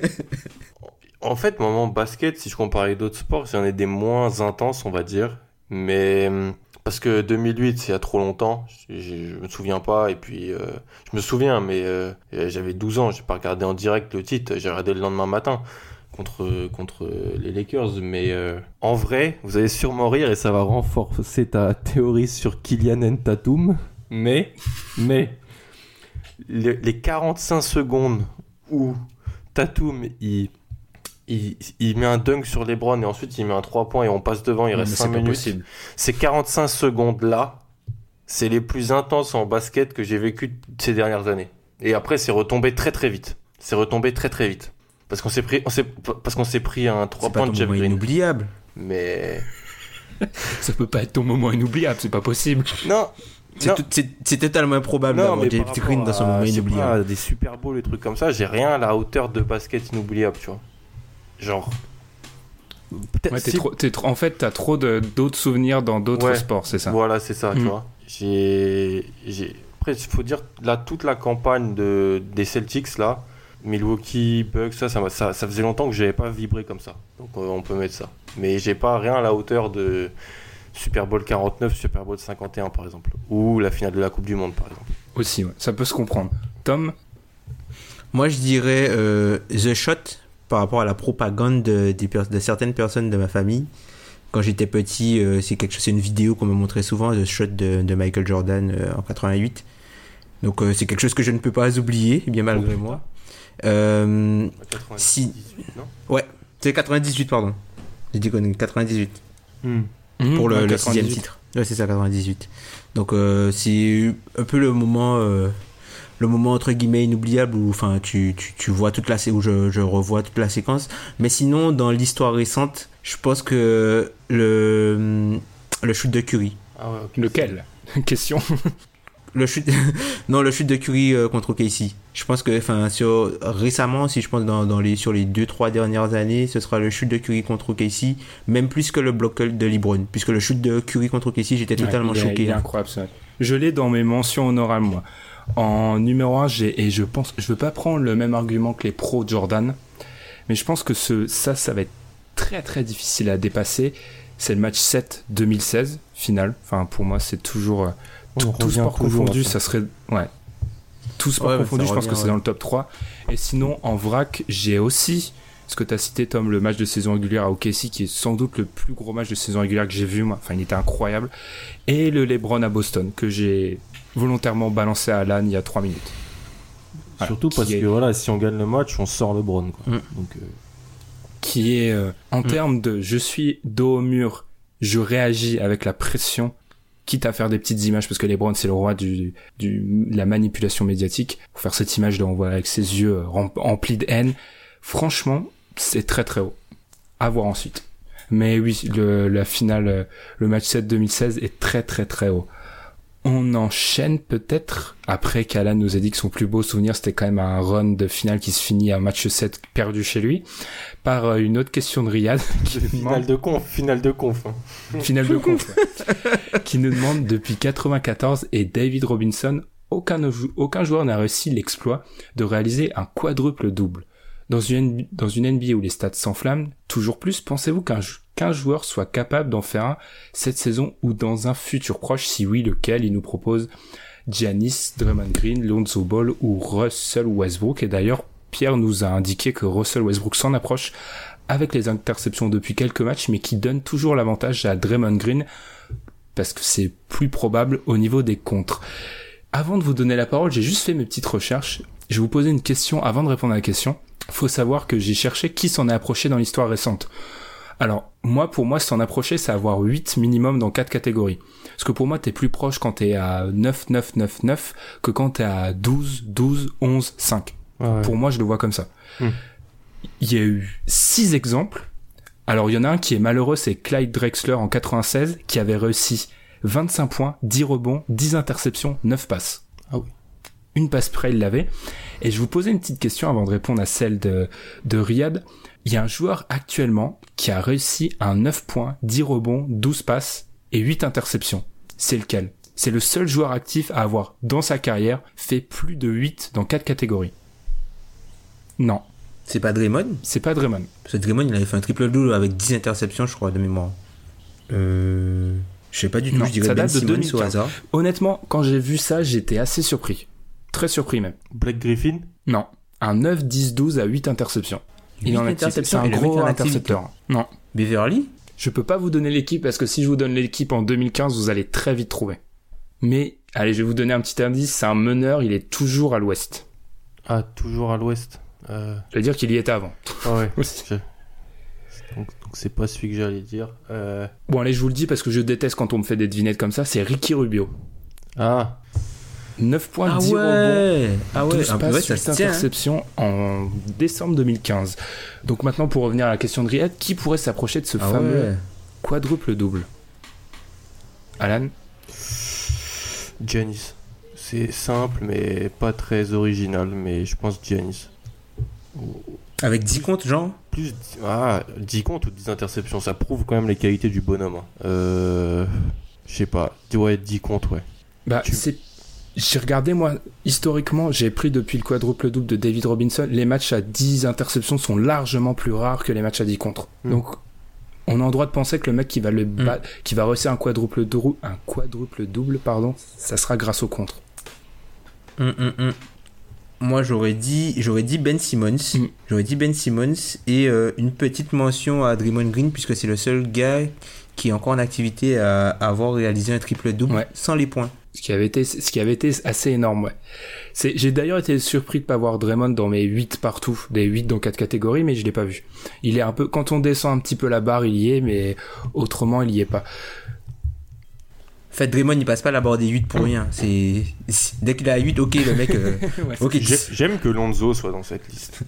En fait, moment basket, si je compare avec d'autres sports, c'en est des moins intenses, on va dire. Mais hum, parce que 2008, c'est il y a trop longtemps, je, je- je me souviens pas. Et puis, euh, je me souviens, mais euh, j'avais 12 ans, j'ai pas regardé en direct le titre, j'ai regardé le lendemain matin contre contre les Lakers. Mais euh, en vrai, vous allez sûrement rire et ça va renforcer ta théorie sur Kylian Tatum. Mais mais le- les 45 secondes où Tatum il, il, il met un dunk sur LeBron et ensuite il met un 3 points et on passe devant, il reste mais 5 c'est pas minutes. possible. Ces 45 secondes là, c'est les plus intenses en basket que j'ai vécu ces dernières années. Et après c'est retombé très très vite. C'est retombé très très vite. Parce qu'on s'est pris on s'est parce qu'on s'est pris un 3 C'est pas points ton de Jeff moment Green. inoubliable. Mais Ça peut pas être ton moment inoubliable, c'est pas possible. non, C'est Non. tout- C'est c'est totalement improbable Non, d'avoir mais Jeff Green dans son moment inoubliable. pas, des Super Bowls, des trucs comme ça, j'ai rien à la hauteur de basket inoubliable, tu vois. Genre. Peut-être Ouais, t'es si- trop, t'es trop- en fait, t'as trop de- d'autres souvenirs dans d'autres Ouais. sports, c'est ça. Voilà, c'est ça, tu Mm. vois. J'ai. j'ai- Après, il faut dire, là, toute la campagne de... des Celtics, là, Milwaukee, Bucks, ça, ça, m'a- ça, ça faisait longtemps que j'avais pas vibré comme ça. Donc, euh, on peut mettre ça. Mais j'ai pas rien à la hauteur de Super Bowl 49, Super Bowl 51, par exemple. Ou la finale de la Coupe du Monde, par exemple. Aussi, ouais. ça peut se comprendre. Tom, Moi, je dirais euh, The Shot par rapport à la propagande de, certaines personnes de ma famille. Quand j'étais petit, euh, c'est quelque chose, c'est une vidéo qu'on me montrait souvent, The Shot de, de Michael Jordan euh, en 88. Donc euh, c'est quelque chose que je ne peux pas oublier, bien malgré moi. Euh, 98, Si- non c'est 98, pardon. J'ai dit qu'on est 98 Hmm. pour le, Ouais, le sixième 98. titre. Ouais, c'est ça, 98. Donc euh, c'est un peu le moment, euh, le moment entre guillemets inoubliable où, enfin, tu, tu, tu vois toute la où je, je revois toute la séquence. Mais sinon, dans l'histoire récente, je pense que le le shoot de Curry, Ah ouais, lequel? Question. le shoot, non, le shoot de Curry euh, contre Casey. Je pense que, enfin, sur récemment, si je pense dans, dans les sur les deux trois dernières années, ce sera le shoot de Curry contre Casey, même plus que le bloc de LeBron, puisque le shoot de Curry contre Casey, j'étais totalement Ouais, il est- choqué. Il est incroyable, ça. Je l'ai dans mes mentions honorables, moi. En numéro 1, j'ai, et je pense, je veux pas prendre le même argument que les pros Jordan, mais je pense que ce, ça, ça va être très très difficile à dépasser. C'est le match 7 2016, final. Enfin, pour moi, c'est toujours, euh, On tout revient sport confondu, ça. serait, ouais. Tout sport Ouais, confondu, je pense que c'est ouais. dans le top 3. Et sinon, en vrac, j'ai aussi, ce que tu as cité, Tom, le match de saison régulière à OKC, qui est sans doute le plus gros match de saison régulière que j'ai vu, moi. Enfin, il était incroyable. Et le LeBron à Boston, que j'ai volontairement balancé à Alan il y a 3 minutes. Voilà, Surtout parce est- que voilà, si on gagne le match, on sort le Bron. Quoi. Mm. Donc, euh, qui est euh, en termes de je suis dos au mur, je réagis avec la pression, quitte à faire des petites images parce que LeBron c'est le roi du, du de la manipulation médiatique. Pour faire cette image là, on voit avec ses yeux euh, rem- remplis de haine. Franchement, c'est très très haut. À voir ensuite. Mais oui, le, la finale, euh, le match 7 2016 est très très très haut. On enchaîne peut-être, après qu'Alan nous a dit que son plus beau souvenir c'était quand même un run de finale qui se finit à un match 7 perdu chez lui, par euh, une autre question de Riyad qui nous demande- finale de conf, finale de conf. hein. finale de conf, ouais. qui nous demande depuis 94 et David Robinson, aucun joueur n'a réussi l'exploit de réaliser un quadruple double. Dans une, dans une NBA où les stats s'enflamment toujours plus, pensez-vous qu'un jou- qu'un joueur soit capable d'en faire un cette saison ou dans un futur proche? Si oui, lequel? Il nous propose Giannis, Draymond Green, Lonzo Ball ou Russell Westbrook. Et d'ailleurs, Pierre nous a indiqué que Russell Westbrook s'en approche avec les interceptions depuis quelques matchs, mais qui donne toujours l'avantage à Draymond Green parce que c'est plus probable au niveau des contres. Avant de vous donner la parole, j'ai juste fait mes petites recherches. Je vais vous poser une question avant de répondre à la question. Faut savoir que j'ai cherché qui s'en est approché dans l'histoire récente. Alors, moi, pour moi, s'en approcher, c'est avoir 8 minimum dans 4 catégories. Parce que pour moi, t'es plus proche quand t'es à 9, 9, 9, 9 que quand t'es à 12, 12, 11, 5. Ouais, ouais. Pour moi, je le vois comme ça. Hmm. Il y a eu six exemples. Alors, il y en a un qui est malheureux, c'est Clyde Drexler en 96, qui avait réussi 25 points, 10 rebonds, 10 interceptions, 9 passes. Ah oui. Une passe près, il l'avait. Et je vous posais une petite question avant de répondre à celle de, de Riyad. Il y a un joueur actuellement qui a réussi un 9 points, 10 rebonds, 12 passes et 8 interceptions. C'est lequel? C'est le seul joueur actif à avoir, dans sa carrière, fait plus de 8 dans 4 catégories. Non, C'est pas Draymond? C'est pas Draymond. Parce que Draymond, il avait fait un triple double avec 10 interceptions, je crois, de mémoire. Euh. Je sais pas du tout, Non, je dirais ça Ben date de Simmons au 2015. hasard. Honnêtement, quand j'ai vu ça, j'étais assez surpris. Très surpris même. Black Griffin Non. Un 9, 10, 12 à 8 interceptions. Il Huit en a C'est interceptions, un gros intercepteur. Non. Beverly Je peux pas vous donner l'équipe parce que si je vous donne l'équipe en 2015, vous allez très vite trouver. Mais, allez, je vais vous donner un petit indice. C'est un meneur, il est toujours à l'ouest. Ah, toujours à l'ouest. Euh... Je veux dire qu'il y était avant. Ah ouais. Aussi. Je- Donc donc c'est pas celui que j'allais dire. Euh... Bon, allez, je vous le dis parce que je déteste quand on me fait des devinettes comme ça. C'est Ricky Rubio. Ah, 9 points, Ah 10 rebonds. ouais Ah ouais, 12 ah, passes, ouais, ça 8 se tient. hein. interceptions en décembre 2015. Donc maintenant, pour revenir à la question de Riyad, qui pourrait s'approcher de ce Ah fameux ouais. quadruple double? Alan? Giannis. C'est simple mais pas très original, mais je pense Giannis. Avec 10 comptes, genre? Plus ah, 10 comptes ou 10 interceptions, ça prouve quand même les qualités du bonhomme. hein. Euh, je sais pas. Ouais, 10 comptes, ouais. Bah, Tu- c'est. J'ai regardé, moi, historiquement, j'ai pris depuis le quadruple double de David Robinson, les matchs à 10 interceptions sont largement plus rares que les matchs à 10 contre. Hmm. Donc, on a en droit de penser que le mec qui va le Hmm. qui va réussir un quadruple double, un quadruple double, pardon, ça sera grâce au contre. Hum. Moi, j'aurais dit, j'aurais dit Ben Simmons. Mm. J'aurais dit Ben Simmons et euh, une petite mention à Draymond Green puisque c'est le seul gars qui est encore en activité à avoir réalisé un triple double Ouais. sans les points. Ce qui avait été, ce qui avait été assez énorme, ouais. C'est, j'ai d'ailleurs été surpris de pas voir Draymond dans mes 8 partout, des 8 dans quatre catégories, mais je l'ai pas vu. Il est un peu, quand on descend un petit peu la barre, il y est, mais autrement, il y est pas. En fait, Draymond, il passe pas la barre des 8 pour rien. C'est, dès qu'il a 8, ok, le mec, euh, J'aime que Lonzo soit dans cette liste.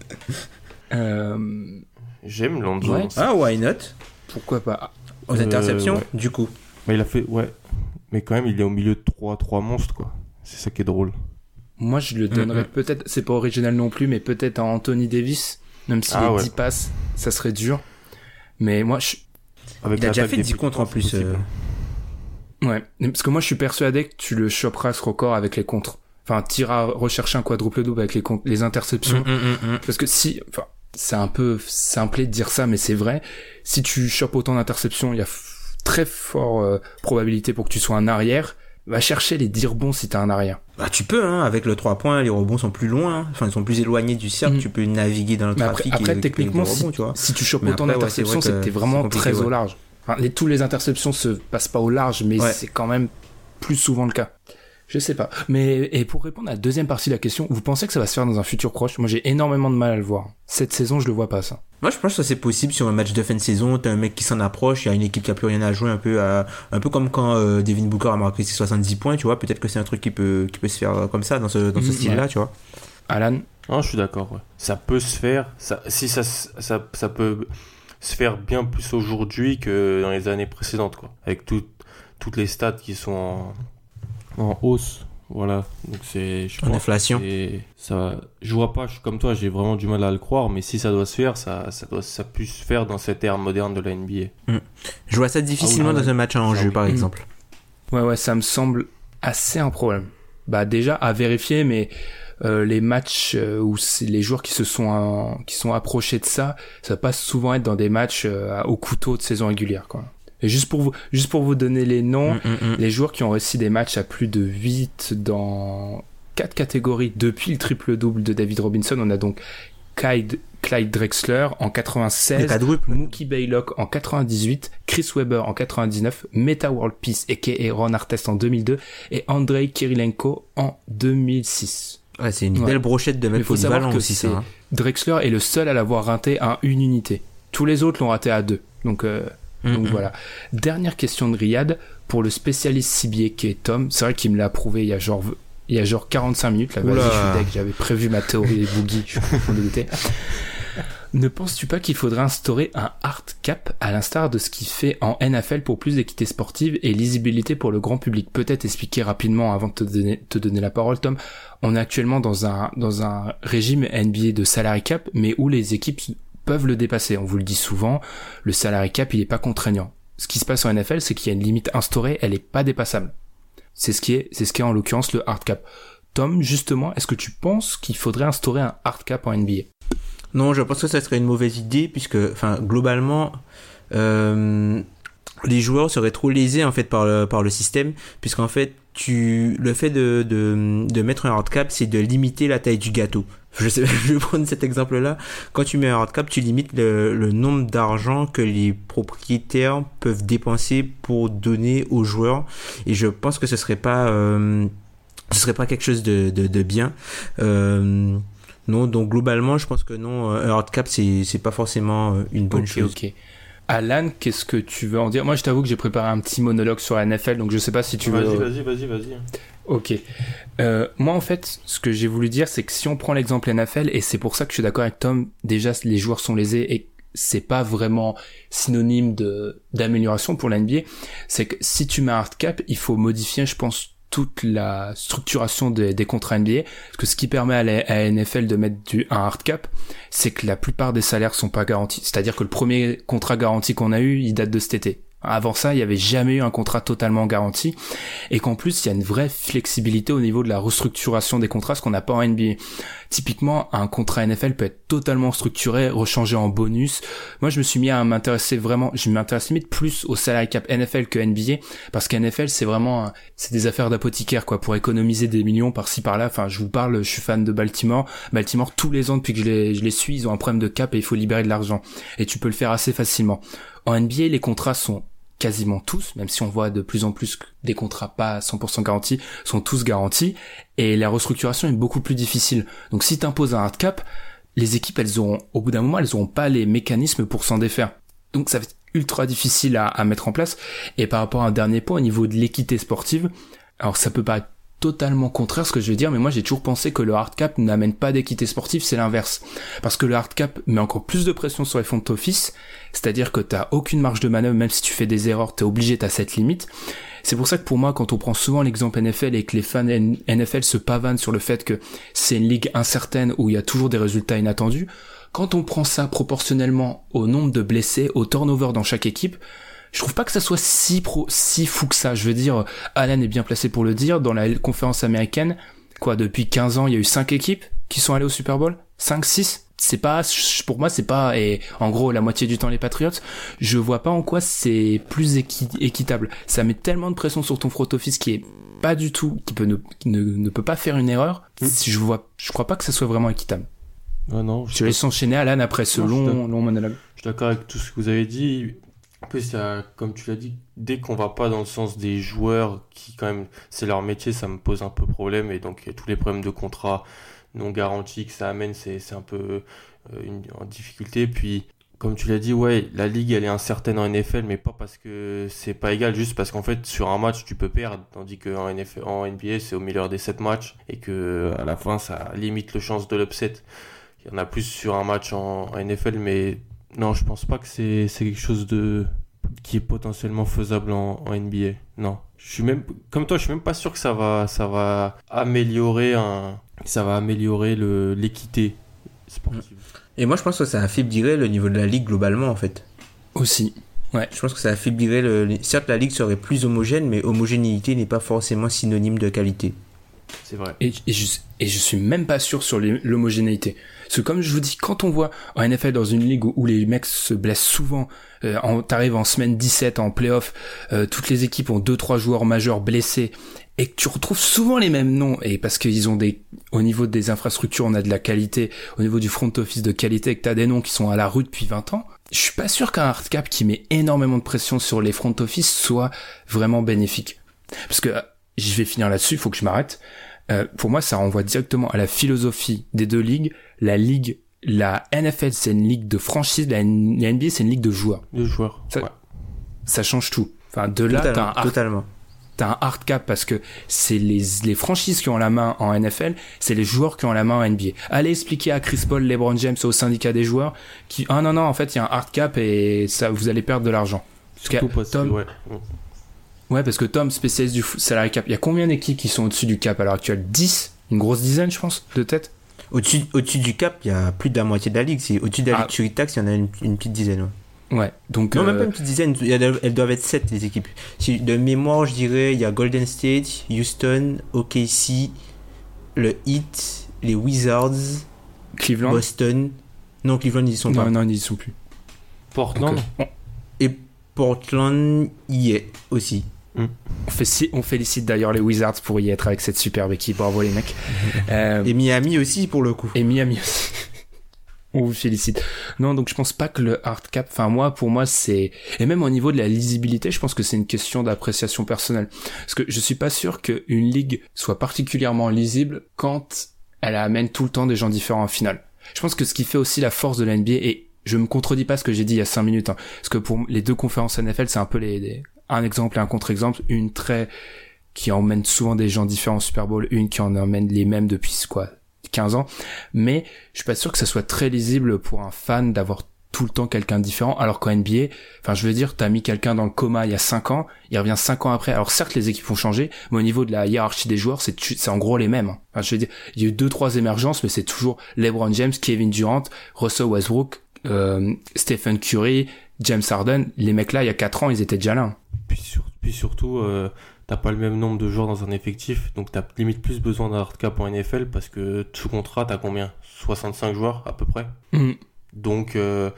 Euh, J'aime Lonzo. Ouais. Ah, why not? pourquoi pas? Aux Euh, interceptions, ouais. du coup. Mais il a fait, ouais. Mais quand même, il est au milieu de 3, 3 monstres, quoi. C'est ça qui est drôle. Moi, je le donnerais peut-être, c'est pas original non plus, mais peut-être à Anthony Davis, même s'il Ah est ouais. 10 passes, ça serait dur. Mais moi, je, Avec Il a déjà fait des 10 contre en plus. euh. ouais. Parce que moi, je suis persuadé que tu le choperas ce record avec les contres. Enfin, t'iras rechercher un quadruple double avec les, les interceptions. Mm, mm, mm. Parce que si, enfin, c'est un peu simplé de dire ça, mais c'est vrai. Si tu chopes autant d'interceptions, il y a très fort euh, probabilité pour que tu sois un arrière. Va chercher les dire bons si t'es un arrière. Bah, tu peux, hein, avec le 3 points, les rebonds sont plus loin, hein. enfin, ils sont plus éloignés du cercle, Mm. tu peux naviguer dans le Mais trafic. et après techniquement, si, rebonds, tu vois. si tu chopes autant d'interceptions, c'est que t'es vraiment très au large. Enfin, les, tous les interceptions se passent pas au large, mais Ouais. c'est quand même plus souvent le cas. Je sais pas. Mais et pour répondre à la deuxième partie de la question, vous pensez que ça va se faire dans un futur proche? Moi, j'ai énormément de mal à le voir. Cette saison, je le vois pas ça. Moi, je pense que c'est possible sur un match de fin de saison. T'as un mec qui s'en approche, il y a une équipe qui a plus rien à jouer, un peu, à, un peu comme quand euh, Devin Booker a marqué ses 70 points, tu vois. Peut-être que c'est un truc qui peut, qui peut se faire euh, comme ça, dans ce, dans ce Mhm, style-là, tu vois. Alan, Non, je suis d'accord. Ouais. Ça peut se faire. Ça, si ça, s- ça, ça peut se faire bien plus aujourd'hui que dans les années précédentes, quoi. Avec tout- toutes les stats qui sont en, en hausse. Voilà. Donc c'est. je En inflation. Ça, je vois pas. Je suis comme toi. J'ai vraiment du mal à le croire. Mais si ça doit se faire, ça, ça doit, ça peut se faire dans cette ère moderne de la NBA. Je vois ça difficilement Ah oui, dans un match en ça jeu, oui. par Mhm. exemple. Ouais, ouais, ça me semble assez un problème. Bah déjà à vérifier, mais euh, les matchs euh, où les joueurs qui se sont euh, qui sont approchés de ça, ça passe souvent être dans des matchs euh, au couteau de saison régulière, quoi. Et juste pour vous, juste pour vous donner les noms, Mm, mm, mm. les joueurs qui ont réussi des matchs à plus de 8 dans quatre catégories depuis le triple double de David Robinson, on a donc Clyde, Clyde Drexler en Le 96, quadruple. Mookie Baylock en 98, Chris Webber en 99, Meta World Peace et Ron Artest en 2002 et Andrei Kirilenko en 2006. Ouais, c'est une Ouais. belle brochette de polyvalents que aussi, ça. hein. Drexler est le seul à l'avoir raté à une unité. Tous les autres l'ont raté à deux. Donc, euh, Mm, donc mm. voilà. Dernière question de Riyad pour le spécialiste cibier qui est Tom. C'est vrai qu'il me l'a prouvé il y a genre il y a genre 45 minutes. Là, vas-y, je suis. J'avais prévu ma théorie des boogies. Je suis dégoûter. Ne penses-tu pas qu'il faudrait instaurer un hard cap à l'instar de ce qui fait en NFL pour plus d'équité sportive et lisibilité pour le grand public? Peut-être expliquer rapidement avant de te donner, te donner la parole, Tom. On est actuellement dans un, dans un régime NBA de salary cap, mais où les équipes peuvent le dépasser. On vous le dit souvent, le salary cap, il est pas contraignant. Ce qui se passe en NFL, c'est qu'il y a une limite instaurée, elle est pas dépassable. C'est ce qui est, c'est ce qui est en l'occurrence le hard cap. Tom, justement, est-ce que tu penses qu'il faudrait instaurer un hard cap en NBA Non, je pense que ça serait une mauvaise idée puisque, enfin, globalement, euh, les joueurs seraient trop lésés en fait par le, par le système puisqu'en fait, tu, le fait de, de, de mettre un hard cap, c'est de limiter la taille du gâteau. Je, sais, je vais prendre cet exemple-là. Quand tu mets un hard cap, tu limites le, le nombre d'argent que les propriétaires peuvent dépenser pour donner aux joueurs. Et je pense que ce serait pas, euh, ce serait pas quelque chose de, de, de bien. Euh, non, donc globalement, je pense que non, euh, un hard cap, c'est c'est pas forcément euh, une bonne chose. ok. Alan, qu'est-ce que tu veux en dire? Moi, je t'avoue que j'ai préparé un petit monologue sur la NFL, donc je sais pas si tu veux. Vas-y, vas-y, vas-y, vas-y. Ok. Euh, moi, en fait, ce que j'ai voulu dire, c'est que si on prend l'exemple NFL, et c'est pour ça que je suis d'accord avec Tom, déjà, les joueurs sont lésés et c'est pas vraiment synonyme de d'amélioration pour la NBA. C'est que si tu mets un hard cap, il faut modifier, je pense, toute la structuration des, des contrats NBA. Parce que ce qui permet à la NFL de mettre du, un hard cap, c'est que la plupart des salaires sont pas garantis. C'est-à-dire que le premier contrat garanti qu'on a eu, il date de cet été. Avant ça, il n'y avait jamais eu un contrat totalement garanti et qu'en plus, il y a une vraie flexibilité au niveau de la restructuration des contrats, ce qu'on n'a pas en NBA. Typiquement, un contrat NFL peut être totalement structuré, rechangé en bonus. Moi, je me suis mis à m'intéresser vraiment, je m'intéresse limite plus au salary cap NFL que NBA, parce qu'NFL, c'est vraiment, c'est des affaires d'apothicaire, quoi, pour économiser des millions par-ci par-là. Enfin, je vous parle, je suis fan de Baltimore. Baltimore, tous les ans, depuis que je les suis, ils ont un problème de cap et il faut libérer de l'argent. Et tu peux le faire assez facilement. En NBA, les contrats sont quasiment tous, même si on voit de plus en plus des contrats pas 100% garantis, sont tous garantis, et la restructuration est beaucoup plus difficile. Donc si tu imposes un hard cap, les équipes, elles auront, au bout d'un moment, elles auront pas les mécanismes pour s'en défaire. Donc ça va être ultra difficile à, à mettre en place. Et par rapport à un dernier point, au niveau de l'équité sportive, alors ça peut pas totalement contraire ce que je vais dire, mais moi j'ai toujours pensé que le hard cap n'amène pas d'équité sportive, c'est l'inverse. Parce que le hard cap met encore plus de pression sur les fonds office, c'est-à-dire que t'as aucune marge de manœuvre, même si tu fais des erreurs, t'es obligé, t'as cette limite. C'est pour ça que pour moi, quand on prend souvent l'exemple NFL et que les fans NFL se pavanent sur le fait que c'est une ligue incertaine où il y a toujours des résultats inattendus, quand on prend ça proportionnellement au nombre de blessés, au turnover dans chaque équipe, je trouve pas que ça soit si pro, si fou que ça. Je veux dire, Alan est bien placé pour le dire. Dans la conférence américaine, quoi, depuis 15 ans, il y a eu 5 équipes qui sont allées au Super Bowl? 5, 6 c'est pas pour moi c'est pas et en gros la moitié du temps les Patriots. Je vois pas en quoi c'est plus équitable. Ça met tellement de pression sur ton front office qui est pas du tout qui peut ne, ne, peut pas faire une erreur. Mm. je vois je crois pas que ça soit vraiment équitable. Non non je, vais s'enchaîner Alan après ce long long monologue. je suis d'accord avec tout ce que vous avez dit en plus, comme tu l'as dit, dès qu'on va pas dans le sens des joueurs qui, quand même, c'est leur métier, ça me pose un peu problème. Et donc, tous les problèmes de contrat non garantis que ça amène, c'est un peu euh, une, en difficulté. Puis, comme tu l'as dit, ouais, la ligue, elle est incertaine en NFL, mais pas parce que c'est pas égal, juste parce qu'en fait, sur un match, tu peux perdre. Tandis qu'en en NBA, c'est au milieu des 7 matchs. Et que, à la fin, ça limite le chance de l'upset. Il y en a plus sur un match en NFL, mais non, je pense pas que c'est quelque chose de qui est potentiellement faisable en, NBA. Non, je suis même comme toi, je suis même pas sûr que ça va ça va améliorer un ça va améliorer le l'équité sportive. Et moi, je pense que ça affaiblirait le niveau de la ligue globalement en fait. Aussi. Ouais. Je pense que ça affaiblirait le. Certes, la ligue serait plus homogène, mais homogénéité n'est pas forcément synonyme de qualité. C'est vrai. Et, je, et je suis même pas sûr sur l'homogénéité. Parce que comme je vous dis, quand on voit en NFL dans une ligue où, les mecs se blessent souvent, euh, t'arrives en semaine 17 en playoff, euh, toutes les équipes ont deux trois joueurs majeurs blessés et que tu retrouves souvent les mêmes noms et parce qu'ils ont des au niveau des infrastructures on a de la qualité au niveau du front office de qualité et que t'as des noms qui sont à la rue depuis 20 ans je suis pas sûr qu'un hardcap qui met énormément de pression sur les front office soit vraiment bénéfique parce que je vais finir là-dessus il faut que je m'arrête euh, pour moi, ça renvoie directement à la philosophie des deux ligues. La ligue, la NFL, c'est une ligue de franchise, la, NBA, c'est une ligue de joueurs. De joueurs. Ça, ça change tout. Enfin, de là, t'as un hard, totalement. T'as un hard cap parce que c'est les, les franchises qui ont la main en NFL, c'est les joueurs qui ont la main en NBA. Allez expliquer à Chris Paul, LeBron James, au syndicat des joueurs, qui, ah non, non, en fait, il y a un hard cap et ça, vous allez perdre de l'argent. Tom, ouais. Ouais, parce que Tom, spécialiste du salary cap, il y a combien d'équipes qui sont au-dessus du cap à l'heure actuelle? 10 Une grosse dizaine, je pense, de tête? Au-dessus au du cap, il y a plus de la moitié de la ligue. Au-dessus de la ligue tax, il y en a une, petite dizaine. Ouais. donc. Non, même pas euh, une petite dizaine, elles doivent être 7 les équipes. De mémoire, je dirais, il y a Golden State, Houston, OKC, le Heat, les Wizards, Cleveland, Boston. Non, Cleveland, ils y sont pas. Non, non, ils y sont plus. Portland? Et Portland y est aussi. On, fait, on félicite d'ailleurs les Wizards pour y être avec cette superbe équipe. Bravo les mecs. Euh, et Miami aussi pour le coup. Et Miami aussi. on vous félicite. Non, donc je pense pas que le hard cap, enfin moi, pour moi, c'est et même au niveau de la lisibilité, je pense que c'est une question d'appréciation personnelle. Parce que je suis pas sûr qu'une ligue soit particulièrement lisible quand elle amène tout le temps des gens différents en finale. Je pense que ce qui fait aussi la force de la NBA et je me contredis pas ce que j'ai dit il y a 5 minutes, hein, parce que pour les deux conférences NFL, c'est un peu les, un exemple et un contre-exemple, une très qui emmène souvent des gens différents au Super Bowl, une qui en emmène les mêmes depuis quoi 15 ans, mais je suis pas sûr que ça soit très lisible pour un fan d'avoir tout le temps quelqu'un différent, alors qu'en NBA, enfin je veux dire, t'as mis quelqu'un dans le coma il y a 5 ans, il revient 5 ans après, alors certes les équipes ont changé, mais au niveau de la hiérarchie des joueurs, c'est en gros les mêmes. Enfin, je veux dire, il y a eu deux trois émergences, mais c'est toujours LeBron James, Kevin Durant, Russell Westbrook, euh, Stephen Curry, James Harden, les mecs là il y a 4 ans, ils étaient déjà là. Puis, surtout, euh, t'as pas le même nombre de joueurs dans un effectif, donc t'as limite plus besoin d'un hardcap en NFL parce que sous contrat, t'as combien? 65 joueurs à peu près? Mm. Donc, euh,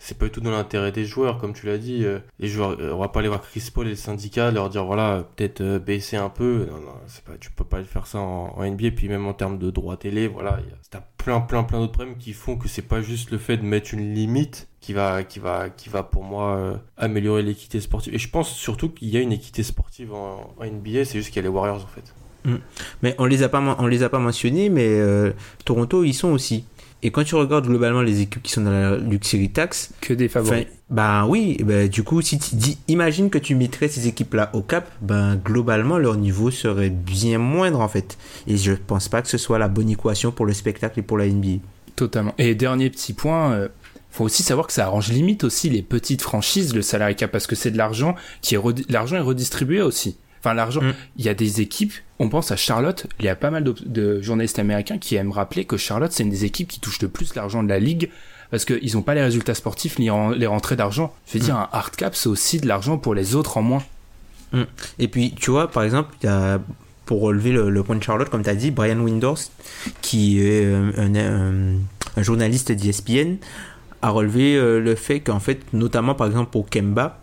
c'est pas du tout dans l'intérêt des joueurs, comme tu l'as dit. Euh, les joueurs, on va pas aller voir Chris Paul et le syndicat, leur dire voilà, peut-être baisser un peu. Non, non, pas, tu peux pas faire ça en, en NBA. Puis même en termes de droit télé, voilà, t'as plein, plein, plein d'autres problèmes qui font que c'est pas juste le fait de mettre une limite qui va, qui va, qui va pour moi euh, améliorer l'équité sportive. Et je pense surtout qu'il y a une équité sportive en, NBA, c'est juste qu'il y a les Warriors en fait. Mm. Mais on les a pas, les a pas mentionnés, mais euh, Toronto ils sont aussi. Et quand tu regardes globalement les équipes qui sont dans la Luxury Tax, que des favoris. Bah oui, bah, du coup, si tu dis, imagine que tu mettrais ces équipes-là au cap, ben globalement leur niveau serait bien moindre en fait. Et je pense pas que ce soit la bonne équation pour le spectacle et pour la NBA. Totalement. Et dernier petit point, euh, faut aussi savoir que ça arrange limite aussi les petites franchises, le salarié cap, parce que c'est de l'argent qui est l'argent est redistribué aussi. Enfin, l'argent, mm. il y a des équipes, on pense à Charlotte, il y a pas mal de, journalistes américains qui aiment rappeler que Charlotte, c'est une des équipes qui touche le plus l'argent de la ligue, parce qu'ils n'ont pas les résultats sportifs ni les rentrées d'argent. Je veux dire, mm. un hard cap, c'est aussi de l'argent pour les autres en moins. Mm. Et puis, tu vois, par exemple, il y a pour relever le, le point de Charlotte, comme tu as dit, Brian Windors, qui est euh, un, un, un journaliste d'ESPN, a relevé euh, le fait qu'en fait, notamment par exemple pour Kemba,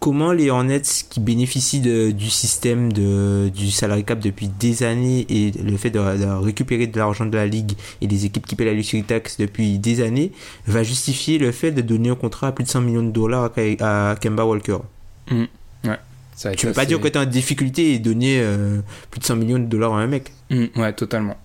comment les Hornets qui bénéficient de, du système de, du salary cap depuis des années et le fait de, de récupérer de l'argent de la ligue et des équipes qui paient la luxury tax depuis des années va justifier le fait de donner un contrat à plus de 100 millions de dollars à, à Kemba Walker. Mm. Ouais. Ça Tu peux pas dire que t'es en difficulté et donner euh, plus de 100 millions de dollars à un mec. Mm, ouais, totalement.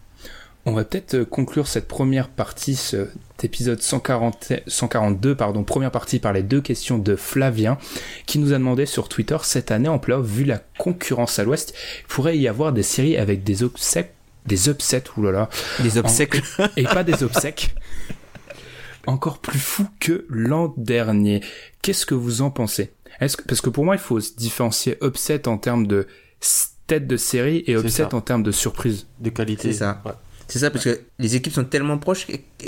On va peut-être euh, conclure cette première partie, cet épisode 140, 142, pardon, première partie par les deux questions de Flavien, qui nous a demandé sur Twitter cette année en playoff, vu la concurrence à l'Ouest, il pourrait y avoir des séries avec des upsets, des upsets, oulala, Des obsèques. et pas des obsèques. Encore plus fou que l'an dernier. Qu'est-ce que vous en pensez? Est-ce que parce que pour moi il faut se différencier upset en termes de tête de série et upset en termes de surprise. De qualité. C'est ça. Ouais. C'est ça, parce que les équipes sont tellement proches.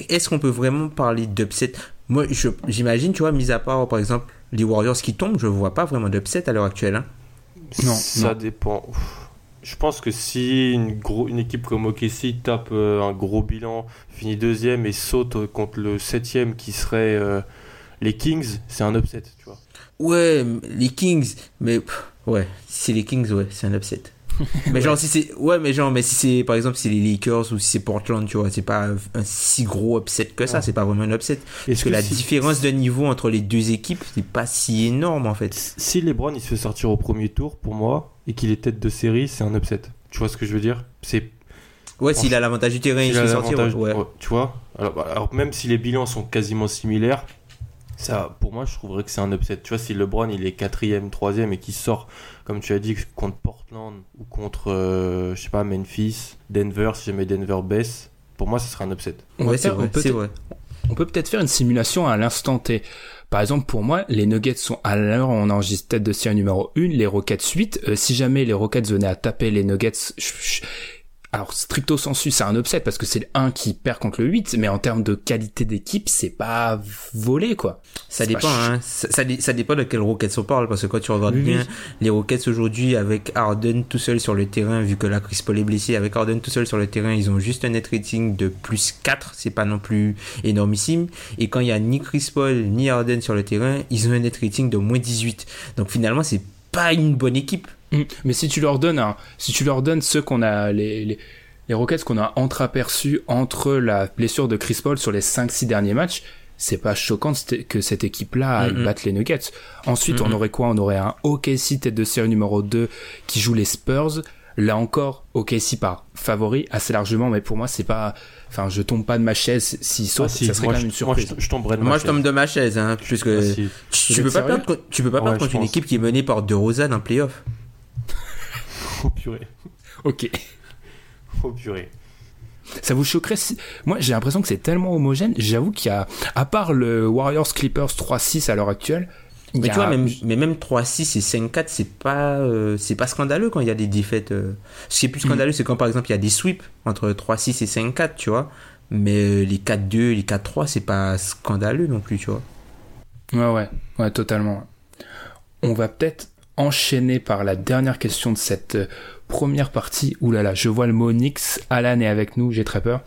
Est-ce qu'on peut vraiment parler d'upset? Moi, je- j'imagine, tu vois, mis à part, par exemple, les Warriors qui tombent, je vois pas vraiment d'upset à l'heure actuelle. hein. Non, ça non. dépend. Ouf. Je pense que si une, gros, une équipe comme OKC tape euh, un gros bilan, finit deuxième et saute euh, contre le septième qui serait euh, les Kings, c'est un upset, tu vois. Ouais, les Kings, mais pff, ouais, si c'est les Kings, ouais, c'est un upset. mais genre si c'est ouais mais genre mais si c'est par exemple si c'est les Lakers ou si c'est Portland tu vois c'est pas un si gros upset que ça Ouais. c'est pas vraiment un upset. Parce Est-ce que la si- différence de niveau entre les deux équipes c'est pas si énorme en fait. Si LeBron il se fait sortir au premier tour, pour moi, et qu'il est tête de série, c'est un upset. Tu vois ce que je veux dire? C'est ouais s'il a l'avantage du terrain il Il se fait sortir ouais. ouais, tu vois? Alors, alors, même si les bilans sont quasiment similaires, ça, pour moi, je trouverais que c'est un upset. Tu vois, si LeBron il est quatrième, troisième et qu'il sort, comme tu as dit, contre Portland ou contre, euh, je sais pas, Memphis, Denver, si jamais Denver baisse, pour moi, ce serait un upset. On va ouais c'est faire- vrai on peut vrai On peut peut-être faire une simulation à l'instant T. Par exemple, pour moi, les Nuggets sont à l'heure on enregistre tête de série numéro 1, les Rockets 8. Euh, si jamais les Rockets venaient à taper les Nuggets, je- je- alors stricto sensu, c'est un upset parce que c'est le 1 qui perd contre le 8, mais en termes de qualité d'équipe, c'est pas volé, quoi. Ça dépend, hein. ça, ça, dé- ça dépend de quel Rockets on parle, parce que quand tu regardes Oui, bien oui. les Rockets aujourd'hui avec Harden tout seul sur le terrain, vu que là Chris Paul est blessé, avec Harden tout seul sur le terrain, ils ont juste un net rating de plus 4, c'est pas non plus énormissime. Et quand il y a ni Chris Paul ni Harden sur le terrain, ils ont un net rating de moins 18. Donc finalement, c'est pas une bonne équipe. Mm. Mais si tu leur donnes un, si tu leur donnes ceux qu'on a, les, les, les Rockets qu'on a entreaperçus entre la blessure de Chris Paul sur les 5-6 derniers matchs, c'est pas choquant que cette équipe-là batte les Nuggets. Ensuite, on aurait quoi? On aurait un OKC tête de série numéro 2 qui joue les Spurs. Là encore, OKC par favori assez largement, mais pour moi, c'est pas, enfin, je tombe pas de ma chaise s'il saute, Ah, si, ça serait moi, quand je- même une moi, surprise. je, je tomberais de Moi, ma je tombe chaise. de ma chaise, hein, puisque Ah, si. tu, peux pas perdre, contre- tu peux pas Ouais, perdre je contre une pense. équipe qui est menée par DeRozan en playoff. Oh purée. Ok. Oh purée. Ça vous choquerait si... Moi, j'ai l'impression que c'est tellement homogène. J'avoue qu'il y a, à part le Warriors Clippers 3-6 à l'heure actuelle, Mais y tu vois, a- même, mais même 3-6 et 5-4, c'est pas, euh, c'est pas scandaleux quand il y a des défaites. euh. Ce qui est plus Mm. scandaleux, c'est quand par exemple il y a des sweeps entre 3-6 et 5-4, tu vois. Mais euh, les 4-2, les 4-3, c'est pas scandaleux non plus, tu vois. Ouais, ouais, ouais, totalement. On va peut-être enchaîner par la dernière question de cette euh, première partie. Ouh là là, je vois le mot Nix. Alan est avec nous, j'ai très peur.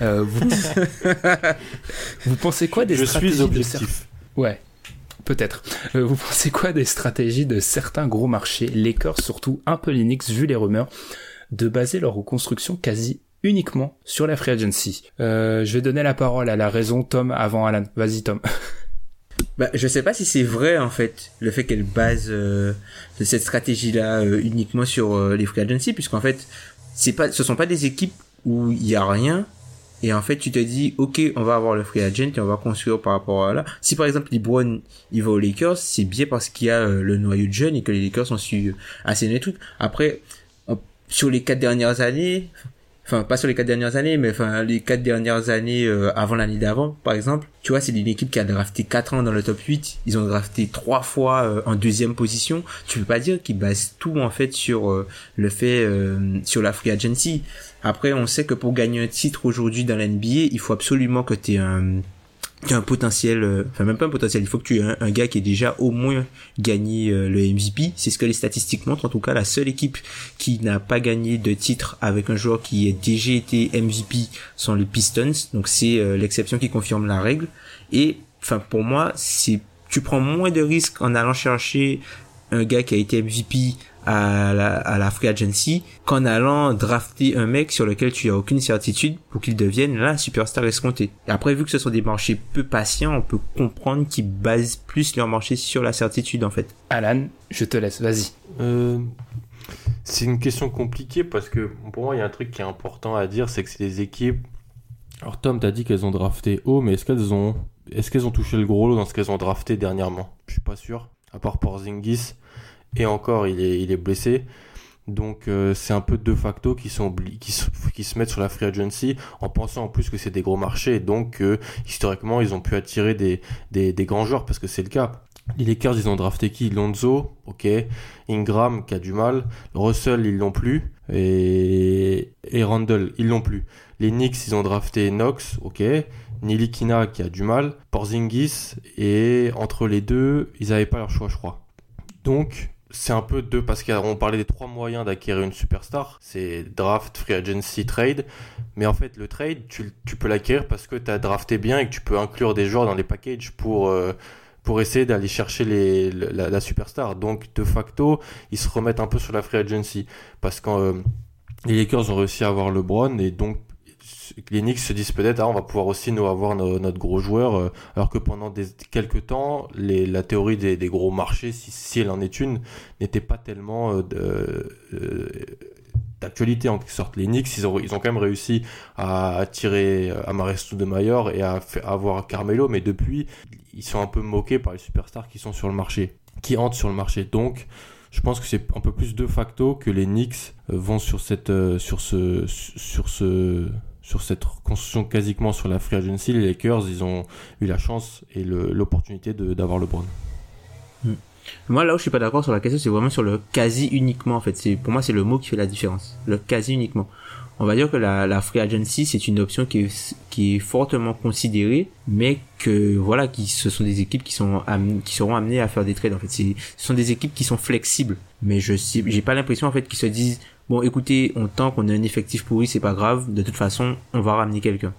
Euh, vous... vous pensez quoi des Je stratégies suis de objectif. Ouais, peut-être. Euh, vous pensez quoi des stratégies de certains gros marchés, Lakers surtout, un peu Knicks vu les rumeurs, de baser leur reconstruction quasi uniquement sur la free agency euh, Je vais donner la parole à la raison Tom avant Alan. Vas-y Tom. Bah, je sais pas si c'est vrai en fait, le fait qu'elle base euh, cette stratégie-là euh, uniquement sur les free agency, puisqu'en fait, c'est pas, ce sont pas des équipes où il y a rien. Et en fait, tu te dis, ok, on va avoir le free agent et on va construire par rapport à là. Si par exemple LeBron il va aux Lakers, c'est bien parce qu'il y a euh, le noyau de jeunes et que les Lakers ont su euh, assainir le truc. Après, sur les quatre dernières années, enfin pas sur les quatre dernières années, mais enfin les quatre dernières années euh, avant l'année d'avant, par exemple, tu vois, c'est une équipe qui a drafté quatre ans dans le top 8. Ils ont drafté trois fois euh, en deuxième position. Tu peux pas dire qu'ils basent tout en fait sur euh, le fait sur la free agency. Après, on sait que pour gagner un titre aujourd'hui dans l'NBA, il faut absolument que tu aies un un potentiel, euh, enfin même pas un potentiel, il faut que tu aies un, un gars qui ait déjà au moins gagné euh, le MVP. C'est ce que les statistiques montrent. En tout cas, la seule équipe qui n'a pas gagné de titre avec un joueur qui a déjà été MVP sont les Pistons. Donc c'est euh, l'exception qui confirme la règle. Et enfin pour moi, c'est tu prends moins de risques en allant chercher un gars qui a été MVP à la, à la free agency qu'en allant drafter un mec sur lequel tu as aucune certitude pour qu'il devienne la superstar escomptée. Et après, vu que ce sont des marchés peu patients, on peut comprendre qu'ils basent plus leur marché sur la certitude, en fait. Alan, je te laisse, vas-y. Euh, c'est une question compliquée parce que pour moi, il y a un truc qui est important à dire, c'est que c'est des équipes. Alors Tom, t'as dit qu'elles ont drafté haut, mais est-ce qu'elles ont, est-ce qu'elles ont touché le gros lot dans ce qu'elles ont drafté dernièrement? Je suis pas sûr. À part Porzingis, et encore, il est, il est blessé. Donc euh, c'est un peu de facto qui sont qui se, mettent sur la free agency en pensant en plus que c'est des gros marchés et donc euh, historiquement ils ont pu attirer des, des, des grands joueurs parce que c'est le cas. Les Lakers ils ont drafté qui? Lonzo, ok, Ingram qui a du mal, Russell ils l'ont plus et et Randall ils l'ont plus. Les Knicks ils ont drafté Knox, ok, Nilikina qui a du mal, Porzingis et entre les deux ils avaient pas leur choix je crois. Donc c'est un peu deux parce qu'on parlait des trois moyens d'acquérir une superstar, c'est draft, free agency, trade. Mais en fait, le trade, tu, peux l'acquérir parce que tu as drafté bien et que tu peux inclure des joueurs dans les packages pour euh, pour essayer d'aller chercher la, superstar. Donc de facto, ils se remettent un peu sur la free agency parce que euh, les Lakers ont réussi à avoir LeBron et donc les Knicks se disent peut-être ah on va pouvoir aussi nous avoir notre gros joueur euh, alors que pendant quelques temps la théorie des, gros marchés si, si, elle en est une n'était pas tellement euh, euh, d'actualité en quelque sorte. Les Knicks ils ont, ils ont quand même réussi à attirer Amaresto de Mayor et à, avoir Carmelo mais depuis ils sont un peu moqués par les superstars qui sont sur le marché qui entrent sur le marché. Donc je pense que c'est un peu plus de facto que les Knicks vont sur cette sur sur ce sur cette construction quasiment sur la free agency, les Lakers, ils ont eu la chance et l'opportunité d'avoir le LeBron. Hmm. Moi, là où je suis pas d'accord sur la question, c'est vraiment sur le quasi uniquement, en fait. Pour moi, c'est le mot qui fait la différence. Le quasi uniquement. On va dire que la, la free agency, c'est une option qui est, qui est fortement considérée, mais que, voilà, qui, ce sont des équipes qui sont, qui seront amenées à faire des trades, en fait. ce sont des équipes qui sont flexibles. Mais je j'ai pas l'impression, en fait, qu'ils se disent, bon écoutez, on tente qu'on a un effectif pourri, c'est pas grave, de toute façon, on va ramener quelqu'un.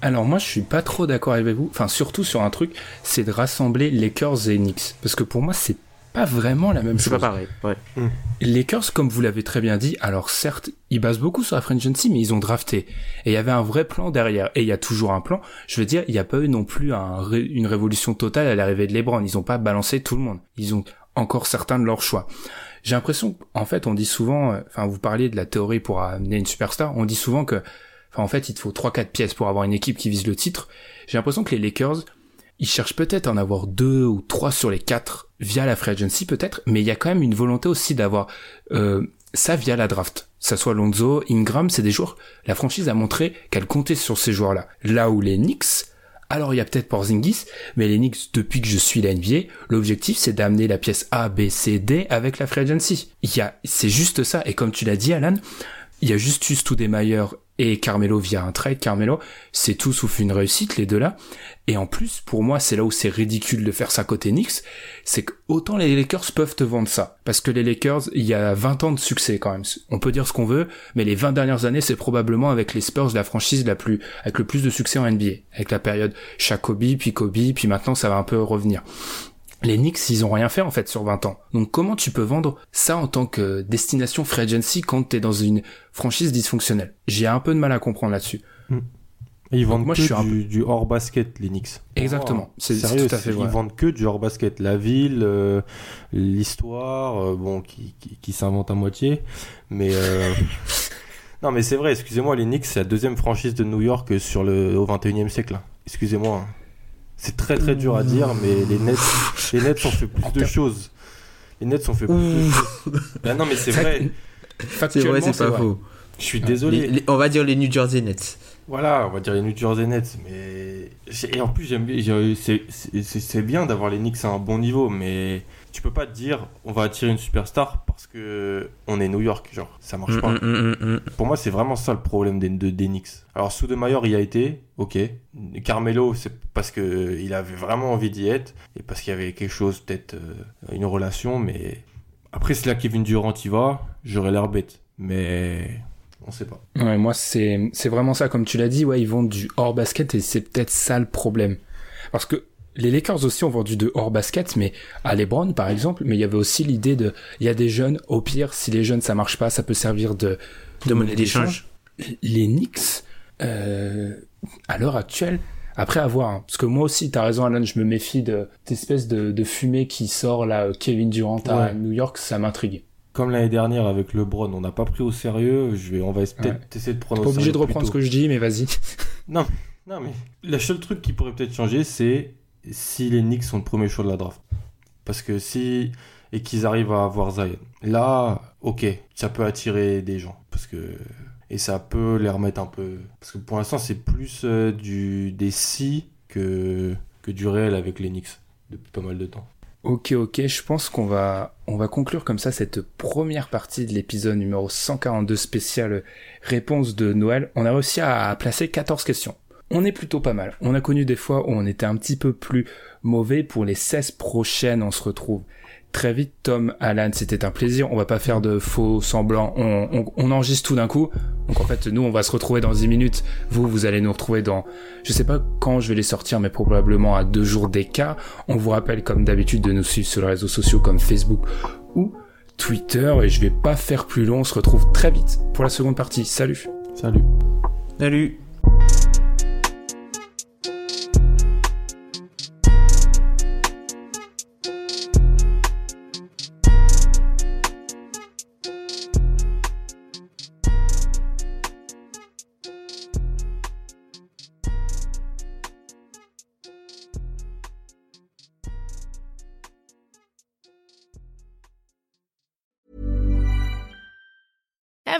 Alors moi je suis pas trop d'accord avec vous, enfin surtout sur un truc, c'est de rassembler Lakers et Knicks, parce que pour moi c'est pas vraiment la même chose. C'est pas pareil, ouais. Les hmm. Lakers, comme vous l'avez très bien dit, alors certes, ils basent beaucoup sur la French Agency, mais ils ont drafté. Et il y avait un vrai plan derrière. Et il y a toujours un plan. Je veux dire, il n'y a pas eu non plus un, une révolution totale à l'arrivée de LeBron. Ils ont pas balancé tout le monde. Ils ont encore certains de leurs choix j'ai l'impression, en fait, on dit souvent, euh, enfin, vous parliez de la théorie pour amener une superstar, on dit souvent que, enfin, en fait, il te faut trois, quatre pièces pour avoir une équipe qui vise le titre. J'ai l'impression que les Lakers, ils cherchent peut-être à en avoir deux ou trois sur les quatre via la free agency peut-être, mais il y a quand même une volonté aussi d'avoir euh, ça via la draft. Ça soit Lonzo, Ingram, c'est des joueurs. La franchise a montré qu'elle comptait sur ces joueurs-là. Là où les Knicks, alors il y a peut-être Porzingis, mais les depuis que je suis la NBA, l'objectif c'est d'amener la pièce A, B, C, D avec la free agency. Il y a, c'est juste ça. Et comme tu l'as dit, Alan, il y a juste Meilleurs et Carmelo via un trade. Carmelo, c'est tout sauf une réussite, les deux là. Et en plus, pour moi, c'est là où c'est ridicule de faire ça côté Knicks, c'est que autant les Lakers peuvent te vendre ça. Parce que les Lakers, il y a 20 ans de succès quand même. On peut dire ce qu'on veut, mais les 20 dernières années, c'est probablement avec les Spurs la franchise la plus, avec le plus de succès en NBA. Avec la période Shakobi, puis Kobe, puis maintenant ça va un peu revenir les Knicks, ils ont rien fait en fait sur 20 ans. Donc comment tu peux vendre ça en tant que destination free agency quand t'es dans une franchise dysfonctionnelle? J'ai un peu de mal à comprendre là-dessus. Mm. Ils vendent moi, que je suis du, du, hors basket, les Knicks. Exactement. c'est tout à fait vrai. Ils vendent que du hors basket. La ville, euh, l'histoire, euh, bon, qui, qui, qui s'invente à moitié. Mais euh... non, mais c'est vrai. Excusez-moi, les Knicks, c'est la deuxième franchise de New York sur le au 21e siècle. Hein. Excusez-moi. C'est très très dur à dire, mais les Nets, les Nets ont fait plus de choses. Les Nets ont fait plus de choses. Ben non, mais c'est vrai. C'est vrai, c'est pas faux. Je suis désolé. on va dire les New Jersey Nets. Voilà, on va dire les New Jersey Nets, mais et en plus j'aime c'est bien d'avoir les Knicks à un bon niveau, mais tu peux pas te dire on va attirer une superstar parce que on est New York, genre ça marche Mm, pas. mm, mm. Pour moi c'est vraiment ça le problème des, de- des Knicks. Alors Soudemayor y a été, ok. Carmelo c'est parce que il avait vraiment envie d'y être et parce qu'il y avait quelque chose peut-être euh, une relation, mais après si là Kevin Durant y va, j'aurais l'air bête, mais on sait pas. Ouais, moi, c'est, c'est vraiment ça, comme tu l'as dit, ouais, ils vendent du hors basket et c'est peut-être ça le problème. Parce que les Lakers aussi ont vendu de hors basket, mais à LeBron, par exemple, mais il y avait aussi l'idée de, il y a des jeunes, au pire, si les jeunes ça marche pas, ça peut servir de, De monnaie d'échange. les Knicks, euh, à l'heure actuelle, après avoir, hein, parce que moi aussi, t'as raison, Alan, je me méfie de cette espèce de, de fumée qui sort là, euh, Kevin Durant à Ouais. New York, ça m'intrigue. Comme l'année dernière avec LeBron, on n'a pas pris au sérieux. Je vais, on va peut-être Ouais. essayer de prendre Pas obligé de reprendre ce que je dis, mais vas-y. Non, non, mais le seul truc qui pourrait peut-être changer, c'est si les Knicks sont le premier choix de la draft. Parce que si et qu'ils arrivent à avoir Zion, là, ok, ça peut attirer des gens, parce que et ça peut les remettre un peu. Parce que pour l'instant, c'est plus euh, du des si que que du réel avec les Knicks depuis pas mal de temps. Ok, ok, je pense qu'on va, on va conclure comme ça cette première partie de l'épisode numéro 142 spécial réponse de Noël. On a réussi à placer 14 questions. On est plutôt pas mal. On a connu des fois où on était un petit peu plus mauvais. Pour les 16 prochaines, on se retrouve très vite. Tom, Alan, c'était un plaisir. On va pas faire de faux semblants. On, on, on enregistre tout d'un coup. Donc en fait, nous, on va se retrouver dans 10 minutes. Vous, vous allez nous retrouver dans, je sais pas quand je vais les sortir, mais probablement à deux jours d'écart. On vous rappelle, comme d'habitude, de nous suivre sur les réseaux sociaux comme Facebook ou Twitter. Et je vais pas faire plus long. On se retrouve très vite pour la seconde partie. Salut! Salut. Salut.